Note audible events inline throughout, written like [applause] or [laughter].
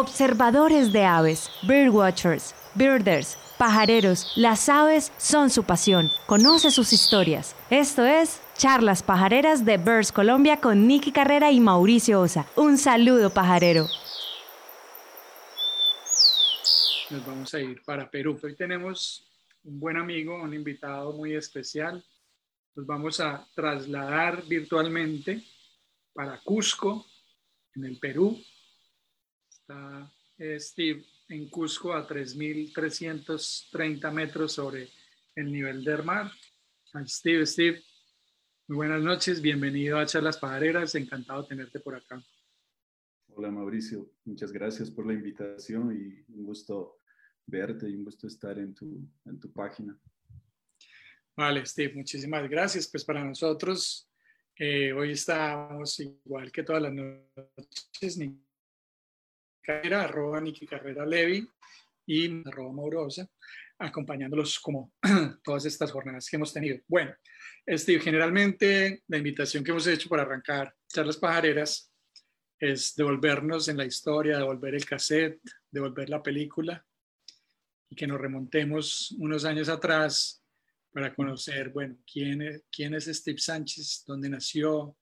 Observadores de aves, birdwatchers, birders, pajareros, las aves son su pasión. Conoce sus historias. Esto es Charlas Pajareras de Birds Colombia con Nicky Carrera y Mauricio Osa. Un saludo pajarero. Nos vamos a ir para Perú. Hoy tenemos un buen amigo, un invitado muy especial. Nos vamos a trasladar virtualmente para Cusco, en el Perú. Está eh, Steve en Cusco a 3.330 metros sobre el nivel del mar. Steve, Steve, muy buenas noches, bienvenido a Charlas Pajareras, encantado de tenerte por acá. Hola Mauricio, muchas gracias por la invitación y un gusto verte y un gusto estar en tu, en tu página. Vale, Steve, muchísimas gracias. Pues para nosotros, eh, hoy estamos igual que todas las noches, Carrera, arroba Niki Carrera Levi y arroba Maurosa, acompañándolos como [clears throat] todas estas jornadas que hemos tenido. Bueno, Steve, generalmente la invitación que hemos hecho para arrancar charlas pajareras es devolvernos en la historia, devolver el cassette, devolver la película y que nos remontemos unos años atrás para conocer, bueno, quién es, quién es Steve Sánchez, dónde nació,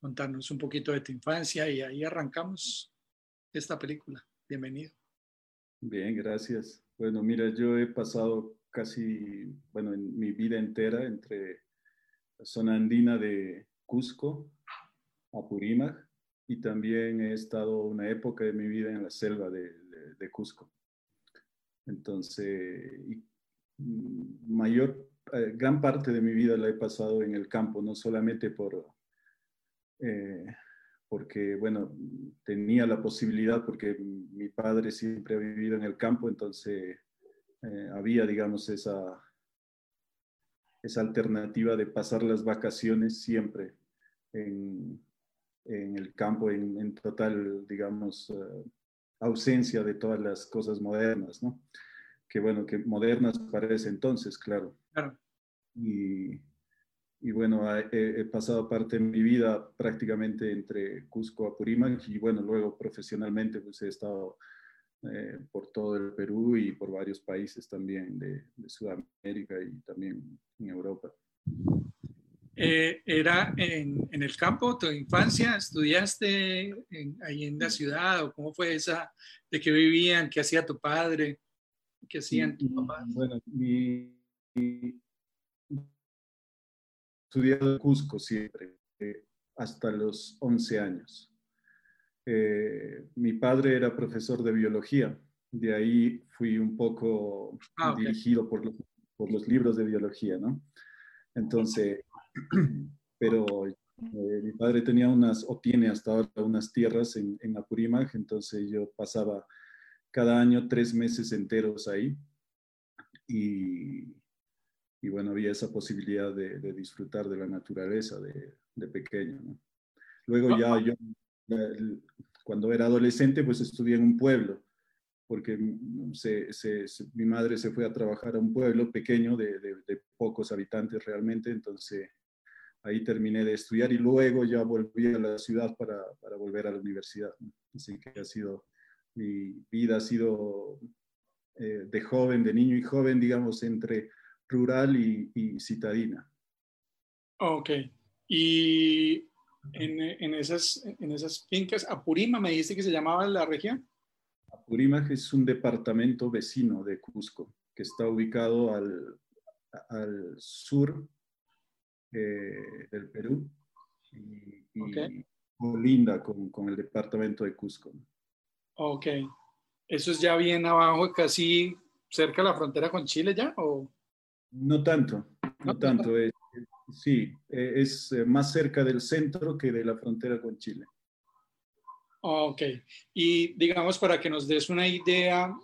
contarnos un poquito de tu infancia y ahí arrancamos esta película. Bienvenido. Bien, gracias. Bueno, mira, yo he pasado casi, bueno, en mi vida entera entre la zona andina de Cusco, Apurímac, y también he estado una época de mi vida en la selva de, Cusco. Entonces, mm, mayor, eh, gran parte de mi vida la he pasado en el campo, no solamente por eh, porque, bueno, tenía la posibilidad, porque mi padre siempre ha vivido en el campo, entonces eh, había, digamos, esa, esa alternativa de pasar las vacaciones siempre en, en el campo, en, total, digamos, eh, ausencia de todas las cosas modernas, ¿no? Que bueno, que modernas para ese entonces, claro. claro. Y, y bueno, he, pasado parte de mi vida prácticamente entre Cusco, Apurímac y bueno, luego profesionalmente pues he estado eh, por todo el Perú y por varios países también de, Sudamérica y también en Europa. Eh, ¿Era en, en, el campo tu infancia? ¿Estudiaste ahí en la ciudad o cómo fue esa? ¿De qué vivían? ¿Qué hacía tu padre? ¿Qué hacían tus papás? Bueno, mi, estudiado en Cusco siempre, eh, hasta los 11 años. Eh, mi padre era profesor de biología, de ahí fui un poco ah, dirigido por los, por los, libros de biología, ¿no? Entonces, [clears throat] pero eh, mi padre tenía unas, o tiene hasta ahora unas tierras en, en Apurímac, entonces yo pasaba cada año tres meses enteros ahí y y bueno, había esa posibilidad de, disfrutar de la naturaleza de, pequeño. Luego ya yo, cuando era adolescente, pues estudié en un pueblo, porque mi madre se fue a trabajar a un pueblo pequeño de, pocos habitantes realmente, entonces ahí terminé de estudiar y luego ya volví a la ciudad para, volver a la universidad. Así que ha sido, mi vida ha sido eh, de joven, de niño y joven, digamos, entre rural y, citadina. Ok. Y en, esas, en esas fincas, Apurima, me dice que se llamaba la región. Apurímac es un departamento vecino de Cusco que está ubicado al, al sur eh, del Perú y, linda con, con, el departamento de Cusco. Ok. ¿Eso es ya bien abajo, casi cerca de la frontera con Chile ya? ¿o? No tanto, no tanto. sí, eh, es eh, más cerca del centro que de la frontera con Chile. Ok, y digamos para que nos des una idea,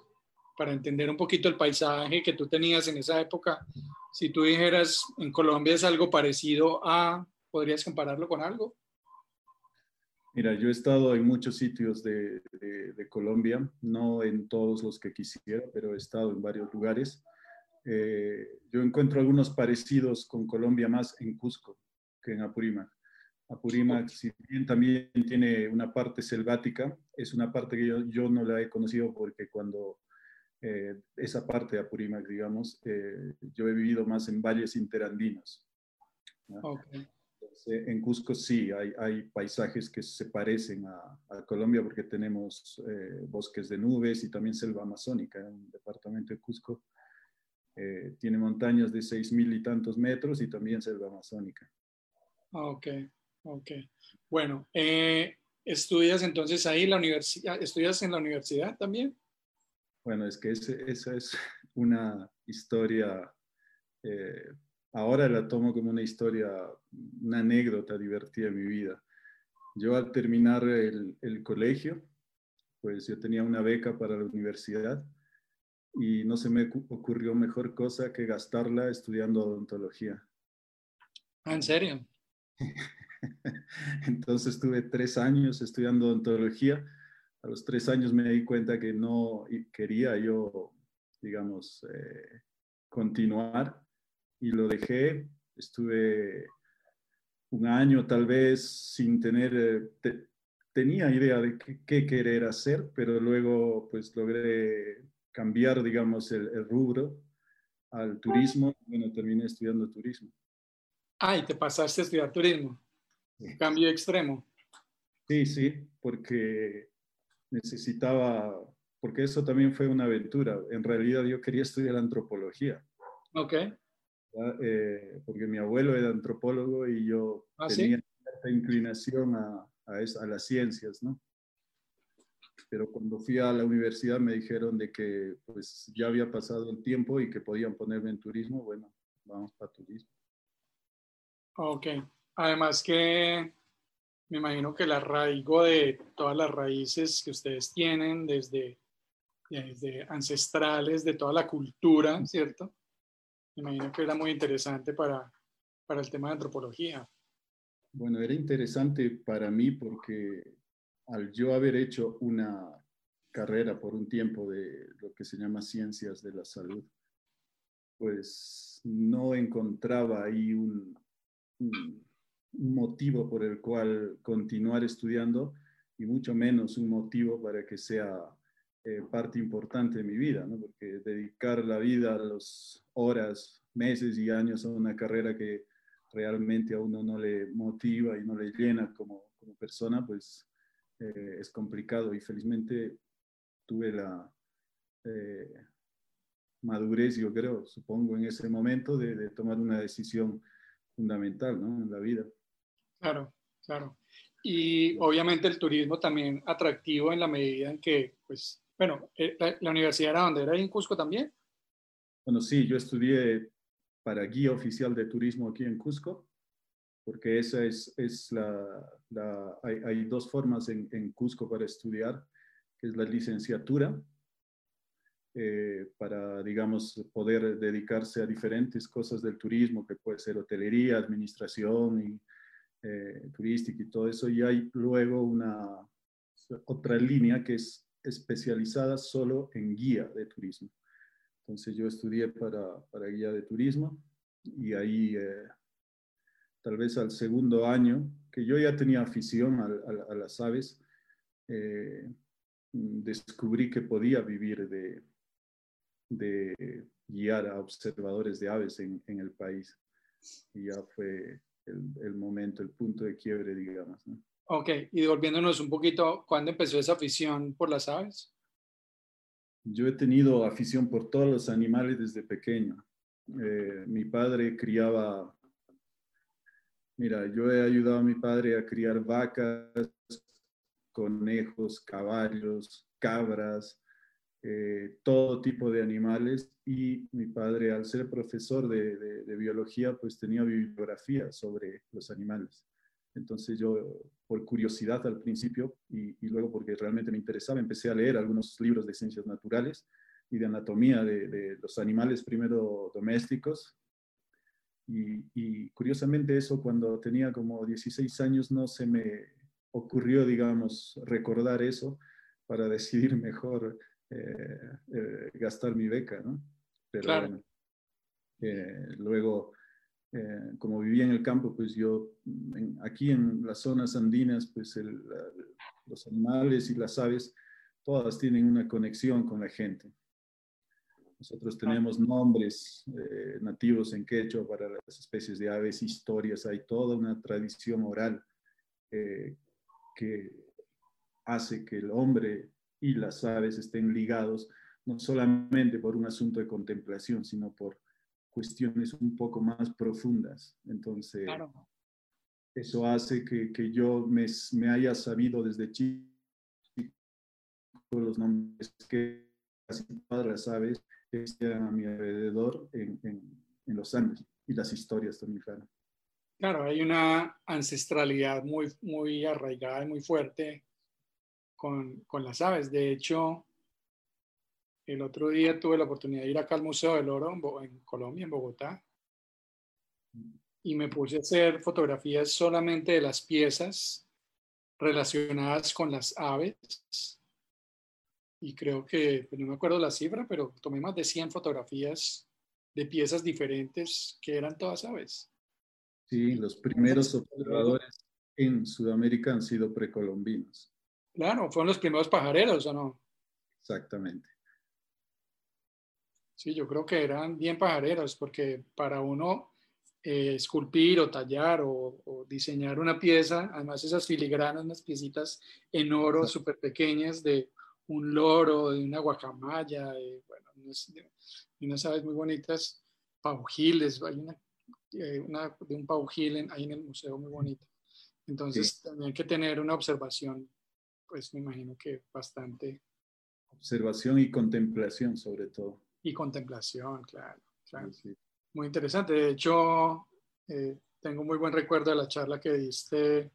para entender un poquito el paisaje que tú tenías en esa época, si tú dijeras en Colombia es algo parecido a, ¿podrías compararlo con algo? Mira, yo he estado en muchos sitios de, de Colombia, no en todos los que quisiera, pero he estado en varios lugares. Eh, yo encuentro algunos parecidos con Colombia más en Cusco que en Apurímac. Apurímac, si bien también tiene una parte selvática, es una parte que yo, yo no la he conocido porque cuando eh, esa parte de Apurímac, digamos, eh, yo he vivido más en valles interandinos. en Cusco sí, hay, hay, paisajes que se parecen a, a Colombia porque tenemos eh, bosques de nubes y también selva amazónica en el departamento de Cusco. Tiene montañas de seis mil y tantos metros y también selva amazónica. Ok, ok. Bueno, ¿estudias entonces ahí la universidad? ¿Estudias en la universidad también? Bueno, es que esa es [laughs] una historia, eh, ahora la tomo como una historia, una anécdota divertida de mi vida. Yo al terminar el, el colegio, pues yo tenía una beca para la universidad y no se me ocurrió mejor cosa que gastarla estudiando odontología. Ah, ¿En serio? [laughs] Entonces tuve tres años estudiando odontología a los tres años me di cuenta que no quería yo, digamos, eh, continuar y lo dejé. Estuve un año tal vez sin tener, eh, tenía idea de qué, querer hacer, pero luego pues logré cambiar, digamos, el, el rubro al turismo. Bueno, terminé estudiando turismo. Ah, y te pasaste a estudiar turismo. Cambio extremo. Sí, sí, porque necesitaba, porque eso también fue una aventura. En realidad yo quería estudiar antropología. Ok. Eh, porque mi abuelo era antropólogo y yo ¿Ah, tenía cierta inclinación a, a, a, las ciencias, ¿no? Pero cuando fui a la universidad me dijeron de que pues ya había pasado el tiempo y que podían ponerme en turismo, bueno, vamos para turismo. Ok. Además que me imagino que el arraigo de todas las raíces que ustedes tienen, desde, desde ancestrales, de toda la cultura, ¿cierto? Me imagino que era muy interesante para, para el tema de antropología. Bueno, era interesante para mí porque al yo haber hecho una carrera por un tiempo de lo que se llama ciencias de la salud, pues no encontraba ahí un, motivo por el cual continuar estudiando y mucho menos un motivo para que sea eh, parte importante de mi vida, porque dedicar la vida, las horas, meses y años a una carrera que realmente a uno no le motiva y no le llena como, como persona, pues eh, es complicado y felizmente tuve la eh, madurez, yo creo, supongo, en ese momento de, de tomar una decisión fundamental ¿no? en la vida. Claro, claro. Y obviamente el turismo también atractivo en la medida en que, pues, bueno, eh, la, universidad era donde era en Cusco también. Bueno, sí, yo estudié para guía oficial de turismo aquí en Cusco, porque esa es, es la, la hay, hay, dos formas en, en, Cusco para estudiar, que es la licenciatura, eh, para, digamos, poder dedicarse a diferentes cosas del turismo, que puede ser hotelería, administración y eh, turística y todo eso, y hay luego una otra línea que es especializada solo en guía de turismo. Entonces yo estudié para, para guía de turismo y ahí eh, tal vez al segundo año, que yo ya tenía afición a, a, a las aves, eh, descubrí que podía vivir de, de guiar a observadores de aves en, en el país. Y ya fue el, el, momento, el punto de quiebre, digamos. ¿no? Ok, y volviéndonos un poquito, ¿cuándo empezó esa afición por las aves? Yo he tenido afición por todos los animales desde pequeño. Eh, mi padre criaba, mira, yo he ayudado a mi padre a criar vacas, conejos, caballos, cabras, eh, todo tipo de animales y mi padre, al ser profesor de, biología, pues tenía bibliografía sobre los animales. Entonces yo, por curiosidad al principio y, luego porque realmente me interesaba, empecé a leer algunos libros de ciencias naturales y de anatomía de los animales primero domésticos. Y, y, curiosamente eso cuando tenía como 16 años no se me ocurrió, digamos, recordar eso para [laughs] decidir mejor eh, eh, gastar mi beca, ¿no? Pero claro. bueno, eh, luego como vivía en el campo, pues yo aquí en las zonas andinas, pues los animales y las aves, todas tienen una conexión con la gente. Nosotros tenemos nombres eh, nativos en quechua para las especies de aves, historias, hay toda una tradición oral eh, que hace que el hombre y las aves estén ligados no solamente por un asunto de contemplación, sino por cuestiones un poco más profundas. Entonces, eso hace que, que yo me, me, haya sabido desde chico los nombres que casi todas las aves están a mi alrededor en, en, en los Andes y las historias también, claro. Claro, hay una ancestralidad muy, muy arraigada y muy fuerte con, con las aves. De hecho, el otro día tuve la oportunidad de ir acá al Museo del Oro en, Colombia, en Bogotá, y me puse a hacer fotografías solamente de las piezas relacionadas con las aves. Y creo que, pues, no me acuerdo la cifra, pero tomé más de 100 fotografías de piezas diferentes que eran todas aves. Sí, los primeros observadores en Sudamérica han sido precolombinos. Claro, fueron los primeros pajareros, ¿o no? Exactamente. Sí, yo creo que eran bien pajareros, porque para uno eh, esculpir o tallar o, diseñar una pieza, además esas filigranas, unas piecitas en oro súper pequeñas de un loro, de una guacamaya, bueno, unas, aves muy bonitas, paujiles, hay una, eh, una de un paujil ahí en el museo muy bonito. Entonces también hay que tener una observación, pues me imagino que bastante. Observación y contemplación sobre todo. Y contemplación, claro. Muy interesante. De hecho, eh, tengo muy buen recuerdo de la charla que diste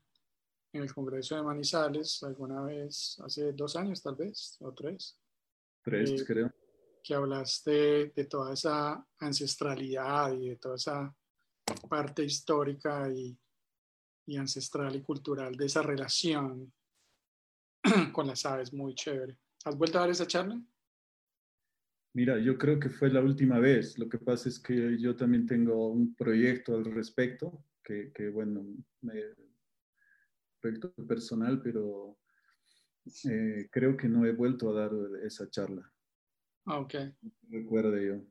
en el Congreso de Manizales alguna vez, hace dos años tal vez, o tres. Tres, eh, creo. Que hablaste de toda esa ancestralidad y de toda esa parte histórica y, y ancestral y cultural de esa relación [clears throat] con las aves, muy chévere. ¿Has vuelto a dar esa charla? Mira, yo creo que fue la última vez. Lo que pasa es que yo también tengo un proyecto al respecto, que, que bueno, me, proyecto personal, pero eh, creo que no he vuelto a dar esa charla. Ah, ok. Recuerdo yo.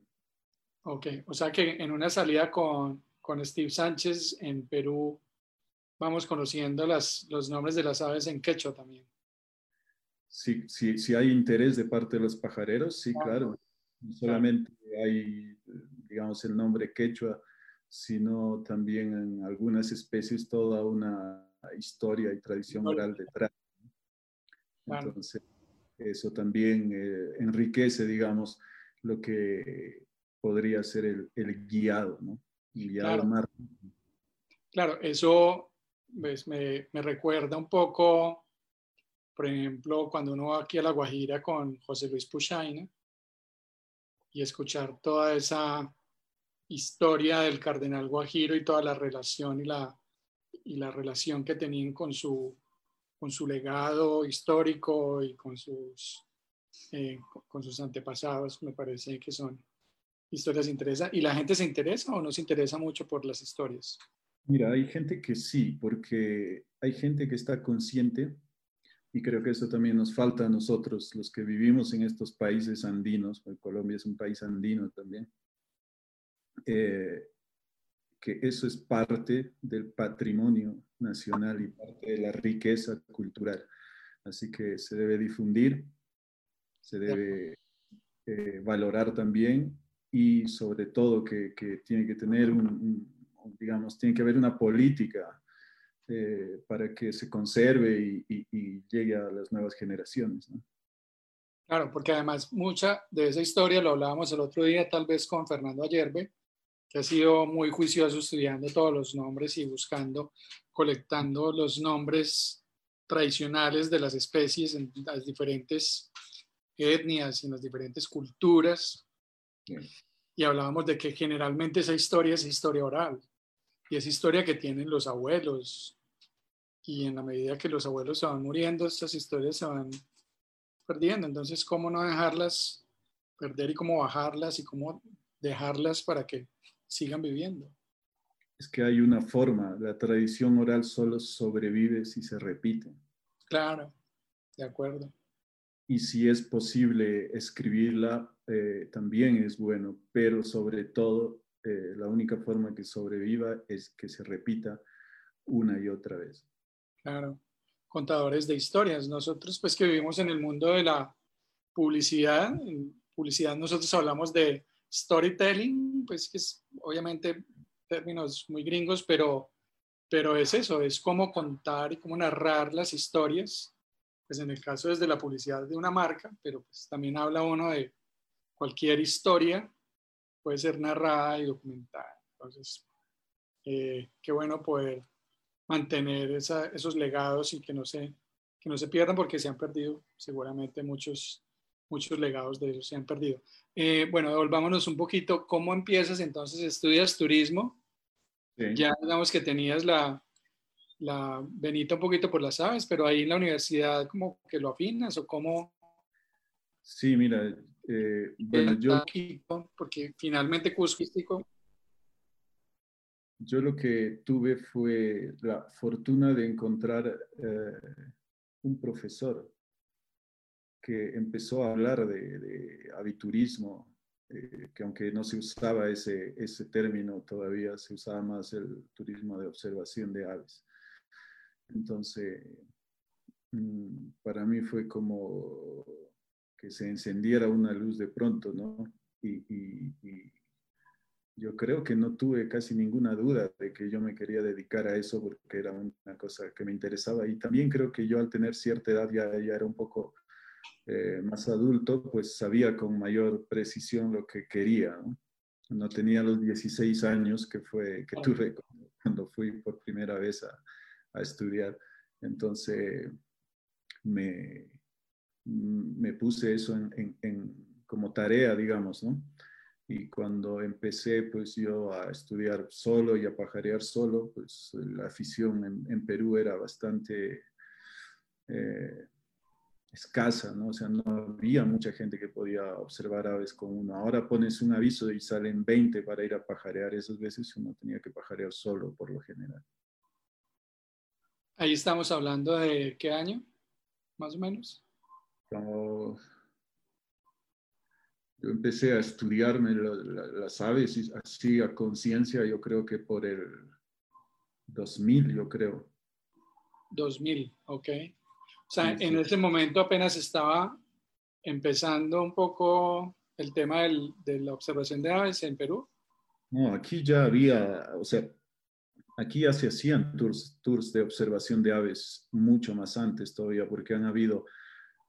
Ok, o sea que en una salida con, con Steve Sánchez en Perú, vamos conociendo las, los nombres de las aves en quechua también. Sí, sí, sí hay interés de parte de los pajareros, sí, claro. No solamente hay, digamos, el nombre quechua, sino también en algunas especies toda una historia y tradición oral detrás. Entonces, eso también eh, enriquece, digamos, lo que podría ser el, el guiado, ¿no? guiado claro. Claro, eso pues, me, me, recuerda un poco, por ejemplo, cuando uno va aquí a La Guajira con José Luis Puchaina, y escuchar toda esa historia del cardenal Guajiro y toda la relación y la, y la relación que tenían con su, con su legado histórico y con sus, eh, con sus antepasados, me parece que son historias interesantes. ¿Y la gente se interesa o no se interesa mucho por las historias? Mira, hay gente que sí, porque hay gente que está consciente y creo que eso también nos falta a nosotros, los que vivimos en estos países andinos, porque Colombia es un país andino también, eh, que eso es parte del patrimonio nacional y parte de la riqueza cultural. Así que se debe difundir, se debe eh, valorar también y sobre todo que, que tiene que tener un, digamos, tiene que haber una política eh, para que se conserve y, llegue a las nuevas generaciones. Claro, porque además mucha de esa historia lo hablábamos el otro día tal vez con Fernando Ayerbe, que ha sido muy juicioso estudiando todos los nombres y buscando, colectando los nombres tradicionales de las especies en las diferentes etnias y en las diferentes culturas. Y hablábamos de que generalmente esa historia es historia oral y es historia que tienen los abuelos, y en la medida que los abuelos se van muriendo, estas historias se van perdiendo. Entonces, ¿cómo no dejarlas perder y cómo bajarlas y cómo dejarlas para que sigan viviendo? es que hay una forma, la tradición oral solo sobrevive si se repite. Claro, de acuerdo. Y si es posible escribirla, eh, también es bueno, pero sobre todo eh, la única forma que sobreviva es que se repita una y otra vez. Claro, contadores de historias. Nosotros pues que vivimos en el mundo de la publicidad, en publicidad nosotros hablamos de storytelling, pues que es obviamente términos muy gringos, pero, pero es eso, es cómo contar y cómo narrar las historias, pues en el caso desde la publicidad de una marca, pero pues también habla uno de cualquier historia, puede ser narrada y documentada. Entonces, eh, qué bueno poder mantener esos legados y que no, se, que no se pierdan porque se han perdido seguramente muchos, muchos legados de ellos se han perdido. Eh, bueno, volvámonos un poquito. ¿Cómo empiezas entonces? ¿Estudias turismo? Ya digamos que tenías la, la venita un poquito por las aves, pero ahí en la universidad como que lo afinas o cómo... Sí, mira, eh, bueno, yo... Porque finalmente Cusco yo lo que tuve fue la fortuna de encontrar eh, un profesor que empezó a hablar de, de aviturismo, eh, que aunque no se usaba ese, ese término todavía, se usaba más el turismo de observación de aves. Entonces, mm, para mí fue como que se encendiera una luz de pronto, ¿no? y, y yo creo que no tuve casi ninguna duda de que yo me quería dedicar a eso porque era una cosa que me interesaba y también creo que yo al tener cierta edad ya, ya era un poco eh, más adulto, pues sabía con mayor precisión lo que quería. No, no tenía los 16 años que, fue, que tuve cuando fui por primera vez a, a estudiar. Entonces me, me puse eso en, en, en, como tarea, digamos, ¿no? Y cuando empecé, pues yo a estudiar solo y a pajarear solo, pues la afición en, Perú era bastante eh, escasa, ¿no? O sea, no había mucha gente que podía observar aves con uno. Ahora pones un aviso y salen 20 para ir a pajarear. Esas veces uno tenía que pajarear solo por lo general. Ahí estamos hablando de qué año, más o menos. Como yo empecé a estudiarme las aves y así a conciencia, yo creo que por el 2000, yo creo. 2000, ok. O sea, en ese momento apenas estaba empezando un poco el tema del, de la observación de aves en Perú. No, aquí ya había, o sea, aquí ya se hacían tours, tours de observación de aves mucho más antes todavía, porque han habido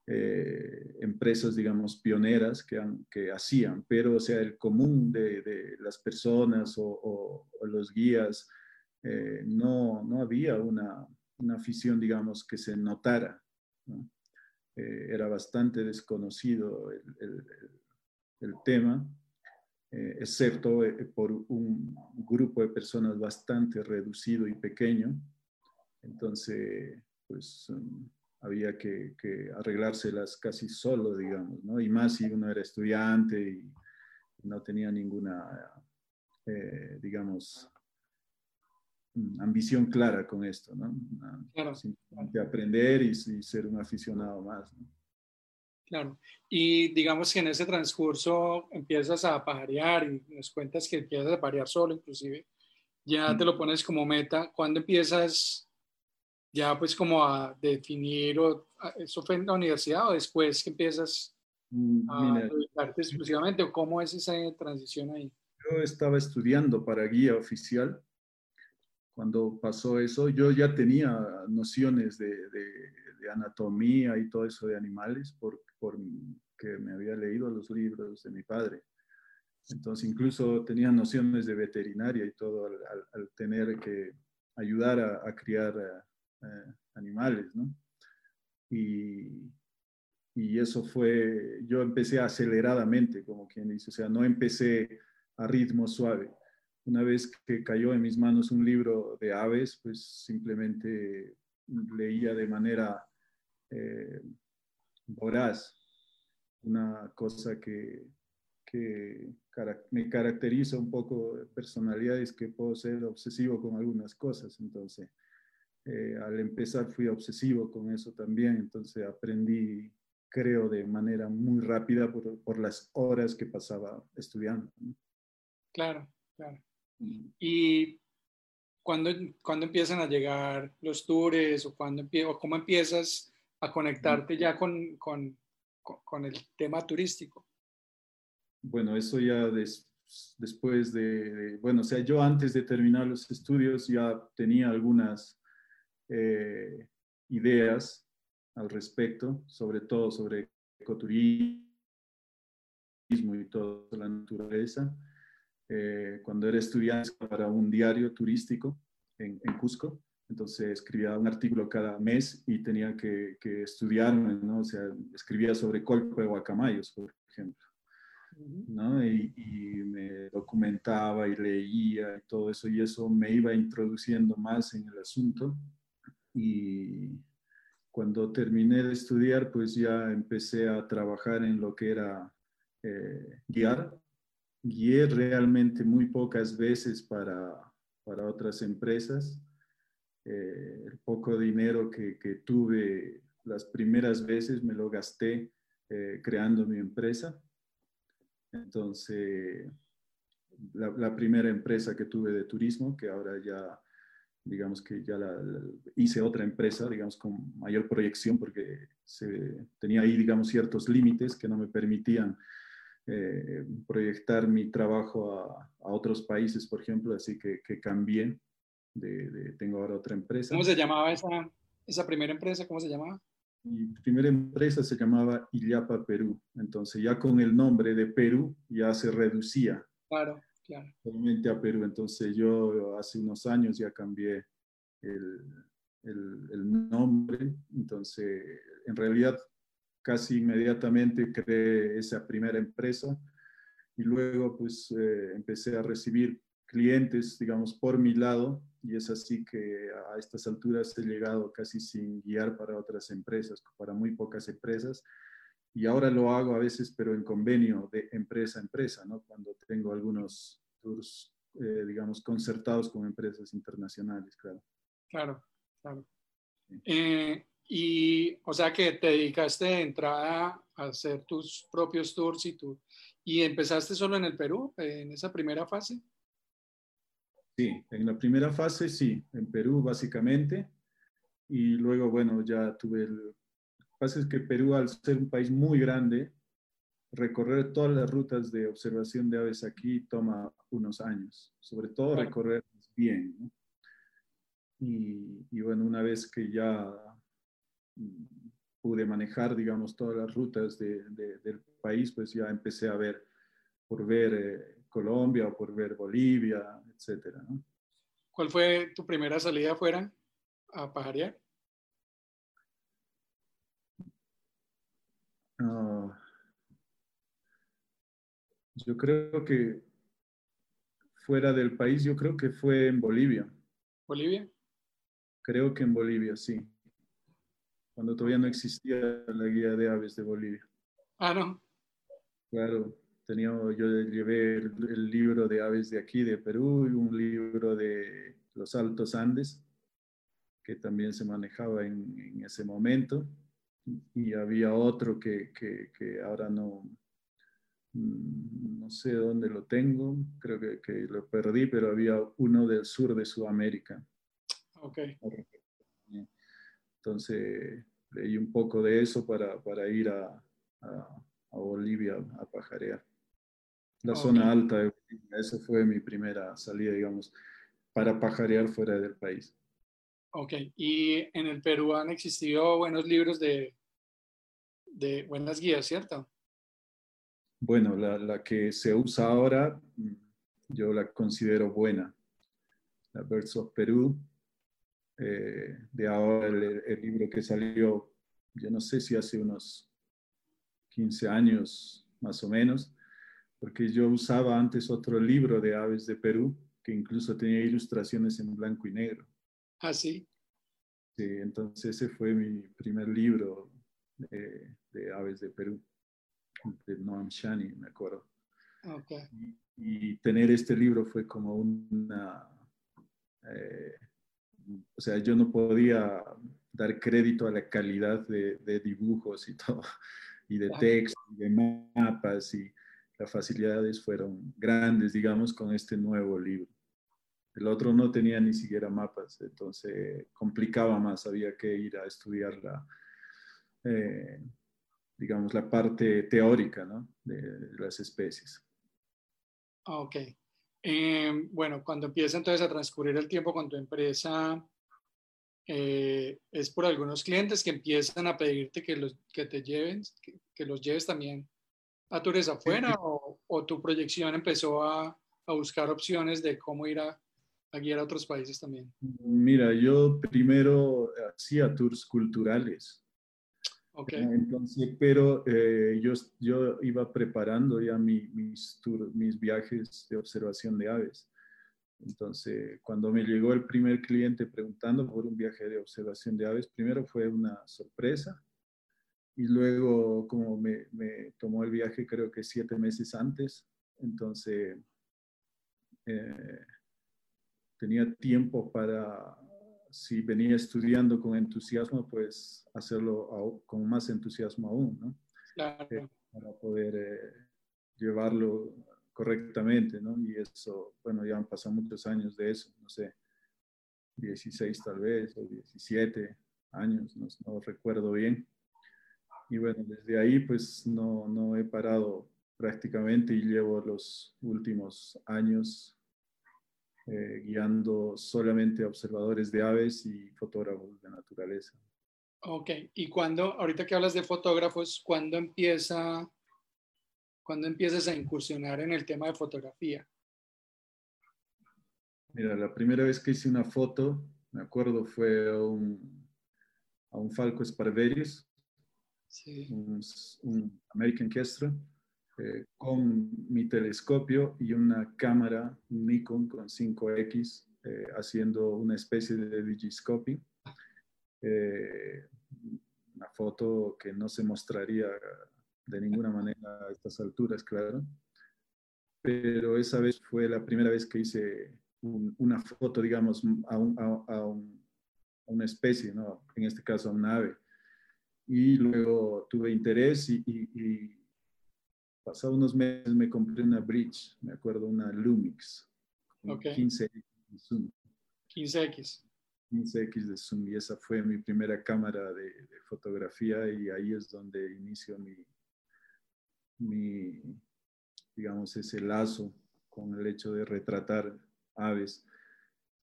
eh, empresas, digamos, pioneras que, que hacían, pero o sea, el común de, las personas o, los guías, eh, no, no, había una, una, afición, digamos, que se notara. Eh, era bastante desconocido el, el, tema, excepto por un grupo de personas bastante reducido y pequeño. Entonces, pues... Um, había que, arreglárselas casi solo, digamos, ¿no? Y más si uno era estudiante y no tenía ninguna, eh, digamos, ambición clara con esto, ¿no? Claro. Simplemente aprender y, ser un aficionado más, ¿no? Claro. Y digamos que en ese transcurso empiezas a pajarear y nos cuentas que empiezas a pajarear solo, inclusive. Ya te lo pones como meta. ¿Cuándo empiezas ya pues como a definir, o, ¿eso fue en la universidad o después que empiezas mm, a dedicarte exclusivamente o cómo es esa transición ahí? Yo estaba estudiando para guía oficial. Cuando pasó eso, yo ya tenía nociones de, de, anatomía y todo eso de animales por, por me había leído los libros de mi padre. Entonces, incluso tenía nociones de veterinaria y todo al, al, tener que ayudar a, a criar eh, animales, ¿no? Y, y eso fue, yo empecé aceleradamente, como quien dice, o sea, no empecé a ritmo suave. Una vez que cayó en mis manos un libro de aves, pues simplemente leía de manera eh, voraz, una cosa que, que me caracteriza un poco personalidad es que puedo ser obsesivo con algunas cosas. Entonces, eh, al empezar fui obsesivo con eso también. Entonces, aprendí, creo, de manera muy rápida por, por las horas que pasaba estudiando. Claro, claro. ¿Y cuándo, cuando empiezan a llegar los tours o, cuando, o cómo empiezas a conectarte ya con, con, con el tema turístico? bueno, eso ya después de, bueno, o sea, yo antes de terminar los estudios ya tenía algunas eh, ideas al respecto, sobre todo sobre ecoturismo y toda la naturaleza. Eh, cuando era estudiante para un diario turístico en, Cusco, entonces escribía un artículo cada mes y tenía que, que estudiarme, ¿no? O sea, escribía sobre Colpo de Guacamayos, por ejemplo. ¿no? Y, me documentaba y leía y todo eso, y eso me iba introduciendo más en el asunto. Y cuando terminé de estudiar, pues ya empecé a trabajar en lo que era eh, guiar. Guié realmente muy pocas veces para, para otras empresas. Eh, el poco dinero que, que, tuve las primeras veces me lo gasté eh, creando mi empresa entonces, la, primera empresa que tuve de turismo, que ahora ya, digamos que ya la, hice otra empresa, digamos, con mayor proyección, porque se, tenía ahí, digamos, ciertos límites que no me permitían eh, proyectar mi trabajo a, otros países, por ejemplo, así que, que cambié, de, tengo ahora otra empresa. ¿Cómo se llamaba esa, esa primera empresa? ¿Cómo se llamaba? Mi primera empresa se llamaba Illapa Perú. Entonces ya con el nombre de Perú ya se reducía. Claro, claro. Solamente a Perú. Entonces yo hace unos años ya cambié el, el, nombre. Entonces en realidad casi inmediatamente creé esa primera empresa y luego pues eh, empecé a recibir clientes, digamos, por mi lado, y es así que a estas alturas he llegado casi sin guiar para otras empresas, para muy pocas empresas, y ahora lo hago a veces, pero en convenio de empresa a empresa, ¿no? Cuando tengo algunos tours, eh, digamos, concertados con empresas internacionales, claro. Claro, claro. Eh, y, o sea, que te dedicaste de entrada a hacer tus propios tours y tú, y empezaste solo en el Perú, en esa primera fase. Sí, en la primera fase sí, en Perú básicamente. Y luego, bueno, ya tuve el... Lo que pasa es que Perú, al ser un país muy grande, recorrer todas las rutas de observación de aves aquí toma unos años, sobre todo recorrer bien. Y, y, bueno, una vez que ya pude manejar, digamos, todas las rutas de, del país, pues ya empecé a ver, por ver eh, Colombia o por ver Bolivia, etcétera. ¿Cuál fue tu primera salida afuera a pajarear? Ah, yo creo que fuera del país, yo creo que fue en Bolivia. ¿Bolivia? Creo que en Bolivia, sí. Cuando todavía no existía la guía de aves de Bolivia. Ah, no. Claro, Tenía, yo llevé el, libro de aves de aquí, de Perú, y un libro de los Altos Andes, que también se manejaba en, ese momento. Y había otro que, que, ahora no, mm, no sé dónde lo tengo, creo que, que, lo perdí, pero había uno del sur de Sudamérica. Ok. Entonces leí un poco de eso para, para ir a, a, a Bolivia a pajarear la zona alta de Esa fue mi primera salida, digamos, para pajarear fuera del país. Ok, y en el Perú han existido buenos libros de, de buenas guías, ¿cierto? Bueno, la, la, que se usa ahora, yo la considero buena. La Birds of Perú, eh, de ahora el, el, libro que salió, yo no sé si hace unos 15 años más o menos, porque yo usaba antes otro libro de aves de Perú que incluso tenía ilustraciones en blanco y negro. Ah, sí. Sí, entonces ese fue mi primer libro de, aves de Perú, de Noam Shani, me acuerdo. Y, tener este libro fue como una... Eh, o sea, yo no podía dar crédito a la calidad de, dibujos y todo, y de texto, y de mapas, y las facilidades fueron grandes, digamos, con este nuevo libro. El otro no tenía ni siquiera mapas, entonces complicaba más, había que ir a estudiar la, eh, digamos, la parte teórica ¿no? de, las especies. Ah, ok. Eh, bueno, cuando empieza entonces a transcurrir el tiempo con tu empresa, eh, es por algunos clientes que empiezan a pedirte que, los, que te lleven, que, los lleves también a tours afuera o, o, tu proyección empezó a, a, buscar opciones de cómo ir a, a guiar a otros países también? Mira, yo primero hacía tours culturales Okay. Entonces, pero eh, yo, yo iba preparando ya mis, mis viajes de observación de aves. Entonces, cuando me llegó el primer cliente preguntando por un viaje de observación de aves, primero fue una sorpresa y luego como me, me tomó el viaje creo que siete meses antes, entonces eh, tenía tiempo para si venía estudiando con entusiasmo, pues hacerlo con más entusiasmo aún, ¿no? Claro. Eh, para poder eh, llevarlo correctamente, ¿no? Y eso, bueno, ya han pasado muchos años de eso, no sé, 16 tal vez, o 17 años, no, no recuerdo bien. Y bueno, desde ahí pues no, no he parado prácticamente y llevo los últimos años eh, guiando solamente observadores de aves y fotógrafos de naturaleza. Ok, y cuando, ahorita que hablas de fotógrafos, ¿cuándo empieza, cuando empiezas a incursionar en el tema de fotografía? Mira, la primera vez que hice una foto, me acuerdo, fue a un, a un Falco Sparverius, sí. un, un American Kestrel, eh, con mi telescopio y una cámara Nikon con 5X eh, haciendo una especie de digiscopy. Eh, una foto que no se mostraría de ninguna manera a estas alturas, claro. Pero esa vez fue la primera vez que hice una foto, digamos, a, una especie, ¿no? en este caso a un ave. Y luego tuve interés y Pasado unos meses me compré una bridge, me acuerdo, una Lumix. 15X de zoom. 15X. 15X de zoom y esa fue mi primera cámara de, fotografía y ahí es donde inicio mi, mi, digamos, ese lazo con el hecho de retratar aves.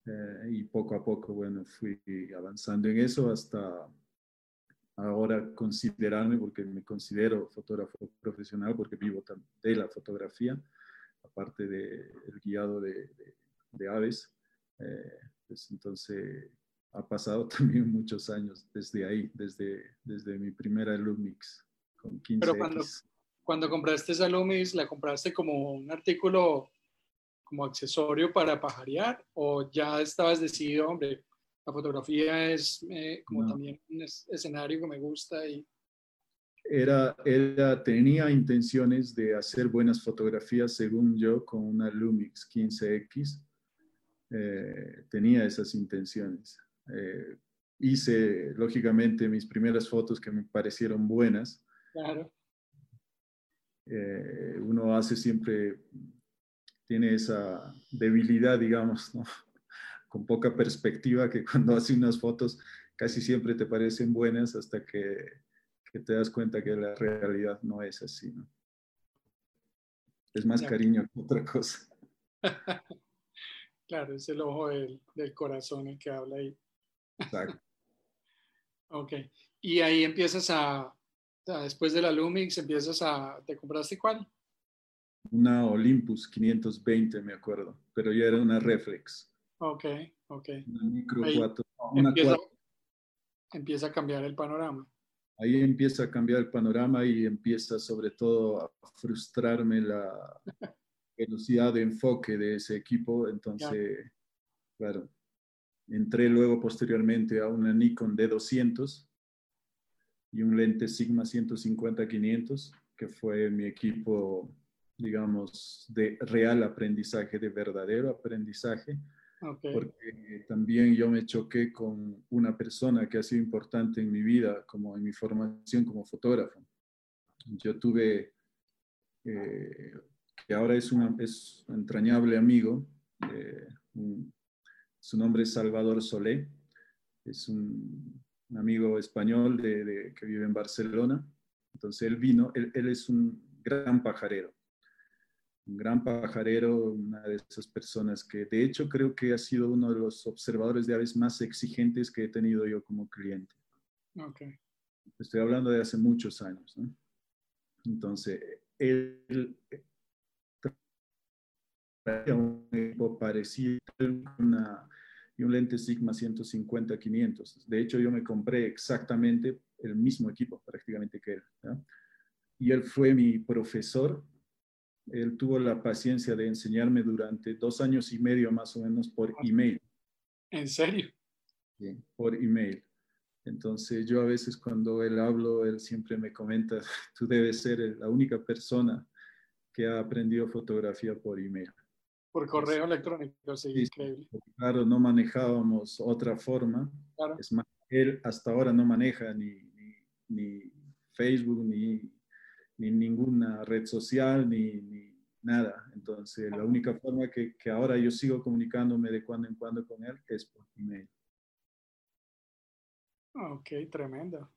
Eh, y poco a poco, bueno, fui avanzando en eso hasta ahora considerarme, porque me considero fotógrafo profesional, porque vivo de la fotografía, aparte del guiado de, de, aves. Eh, pues entonces ha pasado [laughs] también muchos años desde ahí, desde, desde mi primera Lumix con 15 Pero cuando, cuando compraste esa Lumix, ¿la compraste como un artículo, como accesorio para pajarear o ya estabas decidido, hombre, la fotografía es eh, como también un escenario que me gusta y... Era, era, tenía intenciones de hacer buenas fotografías, según yo, con una Lumix 15X. Eh, tenía esas intenciones. Eh, hice, lógicamente, mis primeras fotos que me parecieron buenas. Claro. uno hace siempre, tiene esa debilidad, digamos, ¿no? Con poca perspectiva que cuando haces unas fotos casi siempre te parecen buenas hasta que, que, te das cuenta que la realidad no es así. ¿no? Es más cariño que otra cosa. [laughs] claro, es el ojo del, del corazón el que habla ahí. Exacto. [laughs] ok. Y ahí empiezas a, después de la Lumix, empiezas a, ¿te compraste cuál? Una Olympus 520, me acuerdo, pero ya era una reflex. Ok, ok. Una empieza, a cambiar el panorama. Ahí empieza a cambiar el panorama y empieza sobre todo a frustrarme la [laughs] velocidad de enfoque de ese equipo. Entonces, claro, entré luego posteriormente a una Nikon D200 y un lente Sigma 150-500, que fue mi equipo digamos, de real aprendizaje, de verdadero aprendizaje, porque también yo me choqué con una persona que ha sido importante en mi vida, como en mi formación como fotógrafo. Yo tuve, eh, que ahora es, un entrañable amigo, eh, su nombre es Salvador Solé, es un, amigo español de, que vive en Barcelona. Entonces él vino, él, él es un gran pajarero un gran pajarero, una de esas personas que de hecho creo que ha sido uno de los observadores de aves más exigentes que he tenido yo como cliente. Okay. Estoy hablando de hace muchos años. ¿no? Entonces, él traía un equipo parecido una, y un lente Sigma 150-500. De hecho, yo me compré exactamente el mismo equipo prácticamente que él. Y él fue mi profesor él tuvo la paciencia de enseñarme durante dos años y medio más o menos por email. ¿En serio? Sí, por email. Entonces yo a veces cuando él hablo, él siempre me comenta, [laughs] tú debes ser la única persona que ha aprendido fotografía por email. Por correo electrónico, sí, increíble. Claro, no manejábamos otra forma. Es más, él hasta ahora no maneja ni, ni, ni Facebook, ni ni ninguna red social, ni, nada. Entonces, la única forma que, que, ahora yo sigo comunicándome de cuando en cuando con él es por email. Ok, tremendo.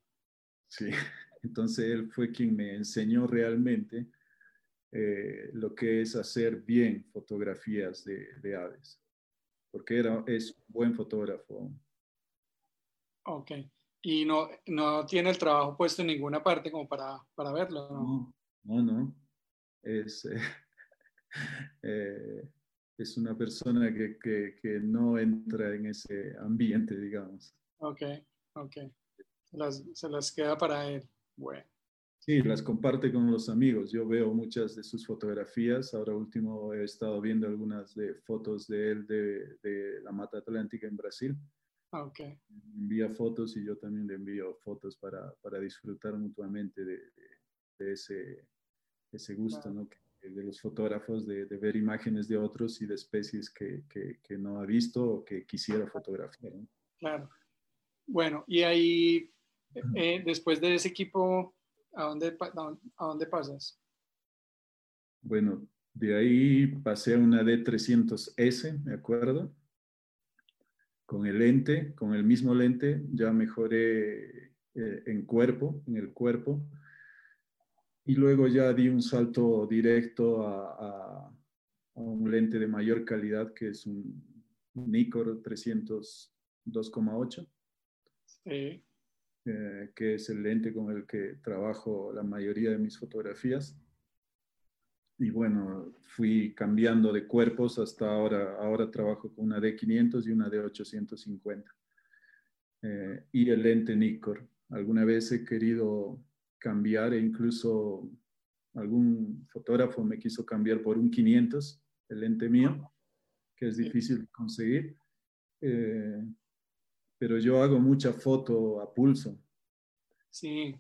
Sí, [laughs] entonces él fue quien me enseñó realmente eh, lo que es hacer bien fotografías de, de, aves, porque era, es un buen fotógrafo. Ok y no, no tiene el trabajo puesto en ninguna parte como para, para verlo. No, no, no. Es, [laughs] eh, es una persona que, que, que, no entra en ese ambiente, digamos. Ok, ok. Las, se las queda para él. Bueno. Sí, las comparte con los amigos. Yo veo muchas de sus fotografías. Ahora último he estado viendo algunas de fotos de él de, de la Mata Atlántica en Brasil. Ah, okay. Envía fotos y yo también le envío fotos para, para disfrutar mutuamente de, de, ese, ese gusto, ¿no? de los fotógrafos de, de, ver imágenes de otros y de especies que, que, que no ha visto o que quisiera fotografiar. Claro. Bueno, y ahí, eh, después de ese equipo, ¿a dónde, ¿a dónde pasas? Bueno, de ahí pasé a una D300S, ¿me acuerdo? Con el lente, con el mismo lente, ya mejoré eh, en cuerpo, en el cuerpo. Y luego ya di un salto directo a, un lente de mayor calidad que es un, Nikkor 300 2,8. Sí. Eh, que es el lente con el que trabajo la mayoría de mis fotografías y bueno, fui cambiando de cuerpos hasta ahora. Ahora trabajo con una D500 y una D850. Eh, y el lente Nikkor. Alguna vez he querido cambiar e incluso algún fotógrafo me quiso cambiar por un 500, el lente mío, que es difícil de conseguir. Eh, pero yo hago mucha foto a pulso. Sí.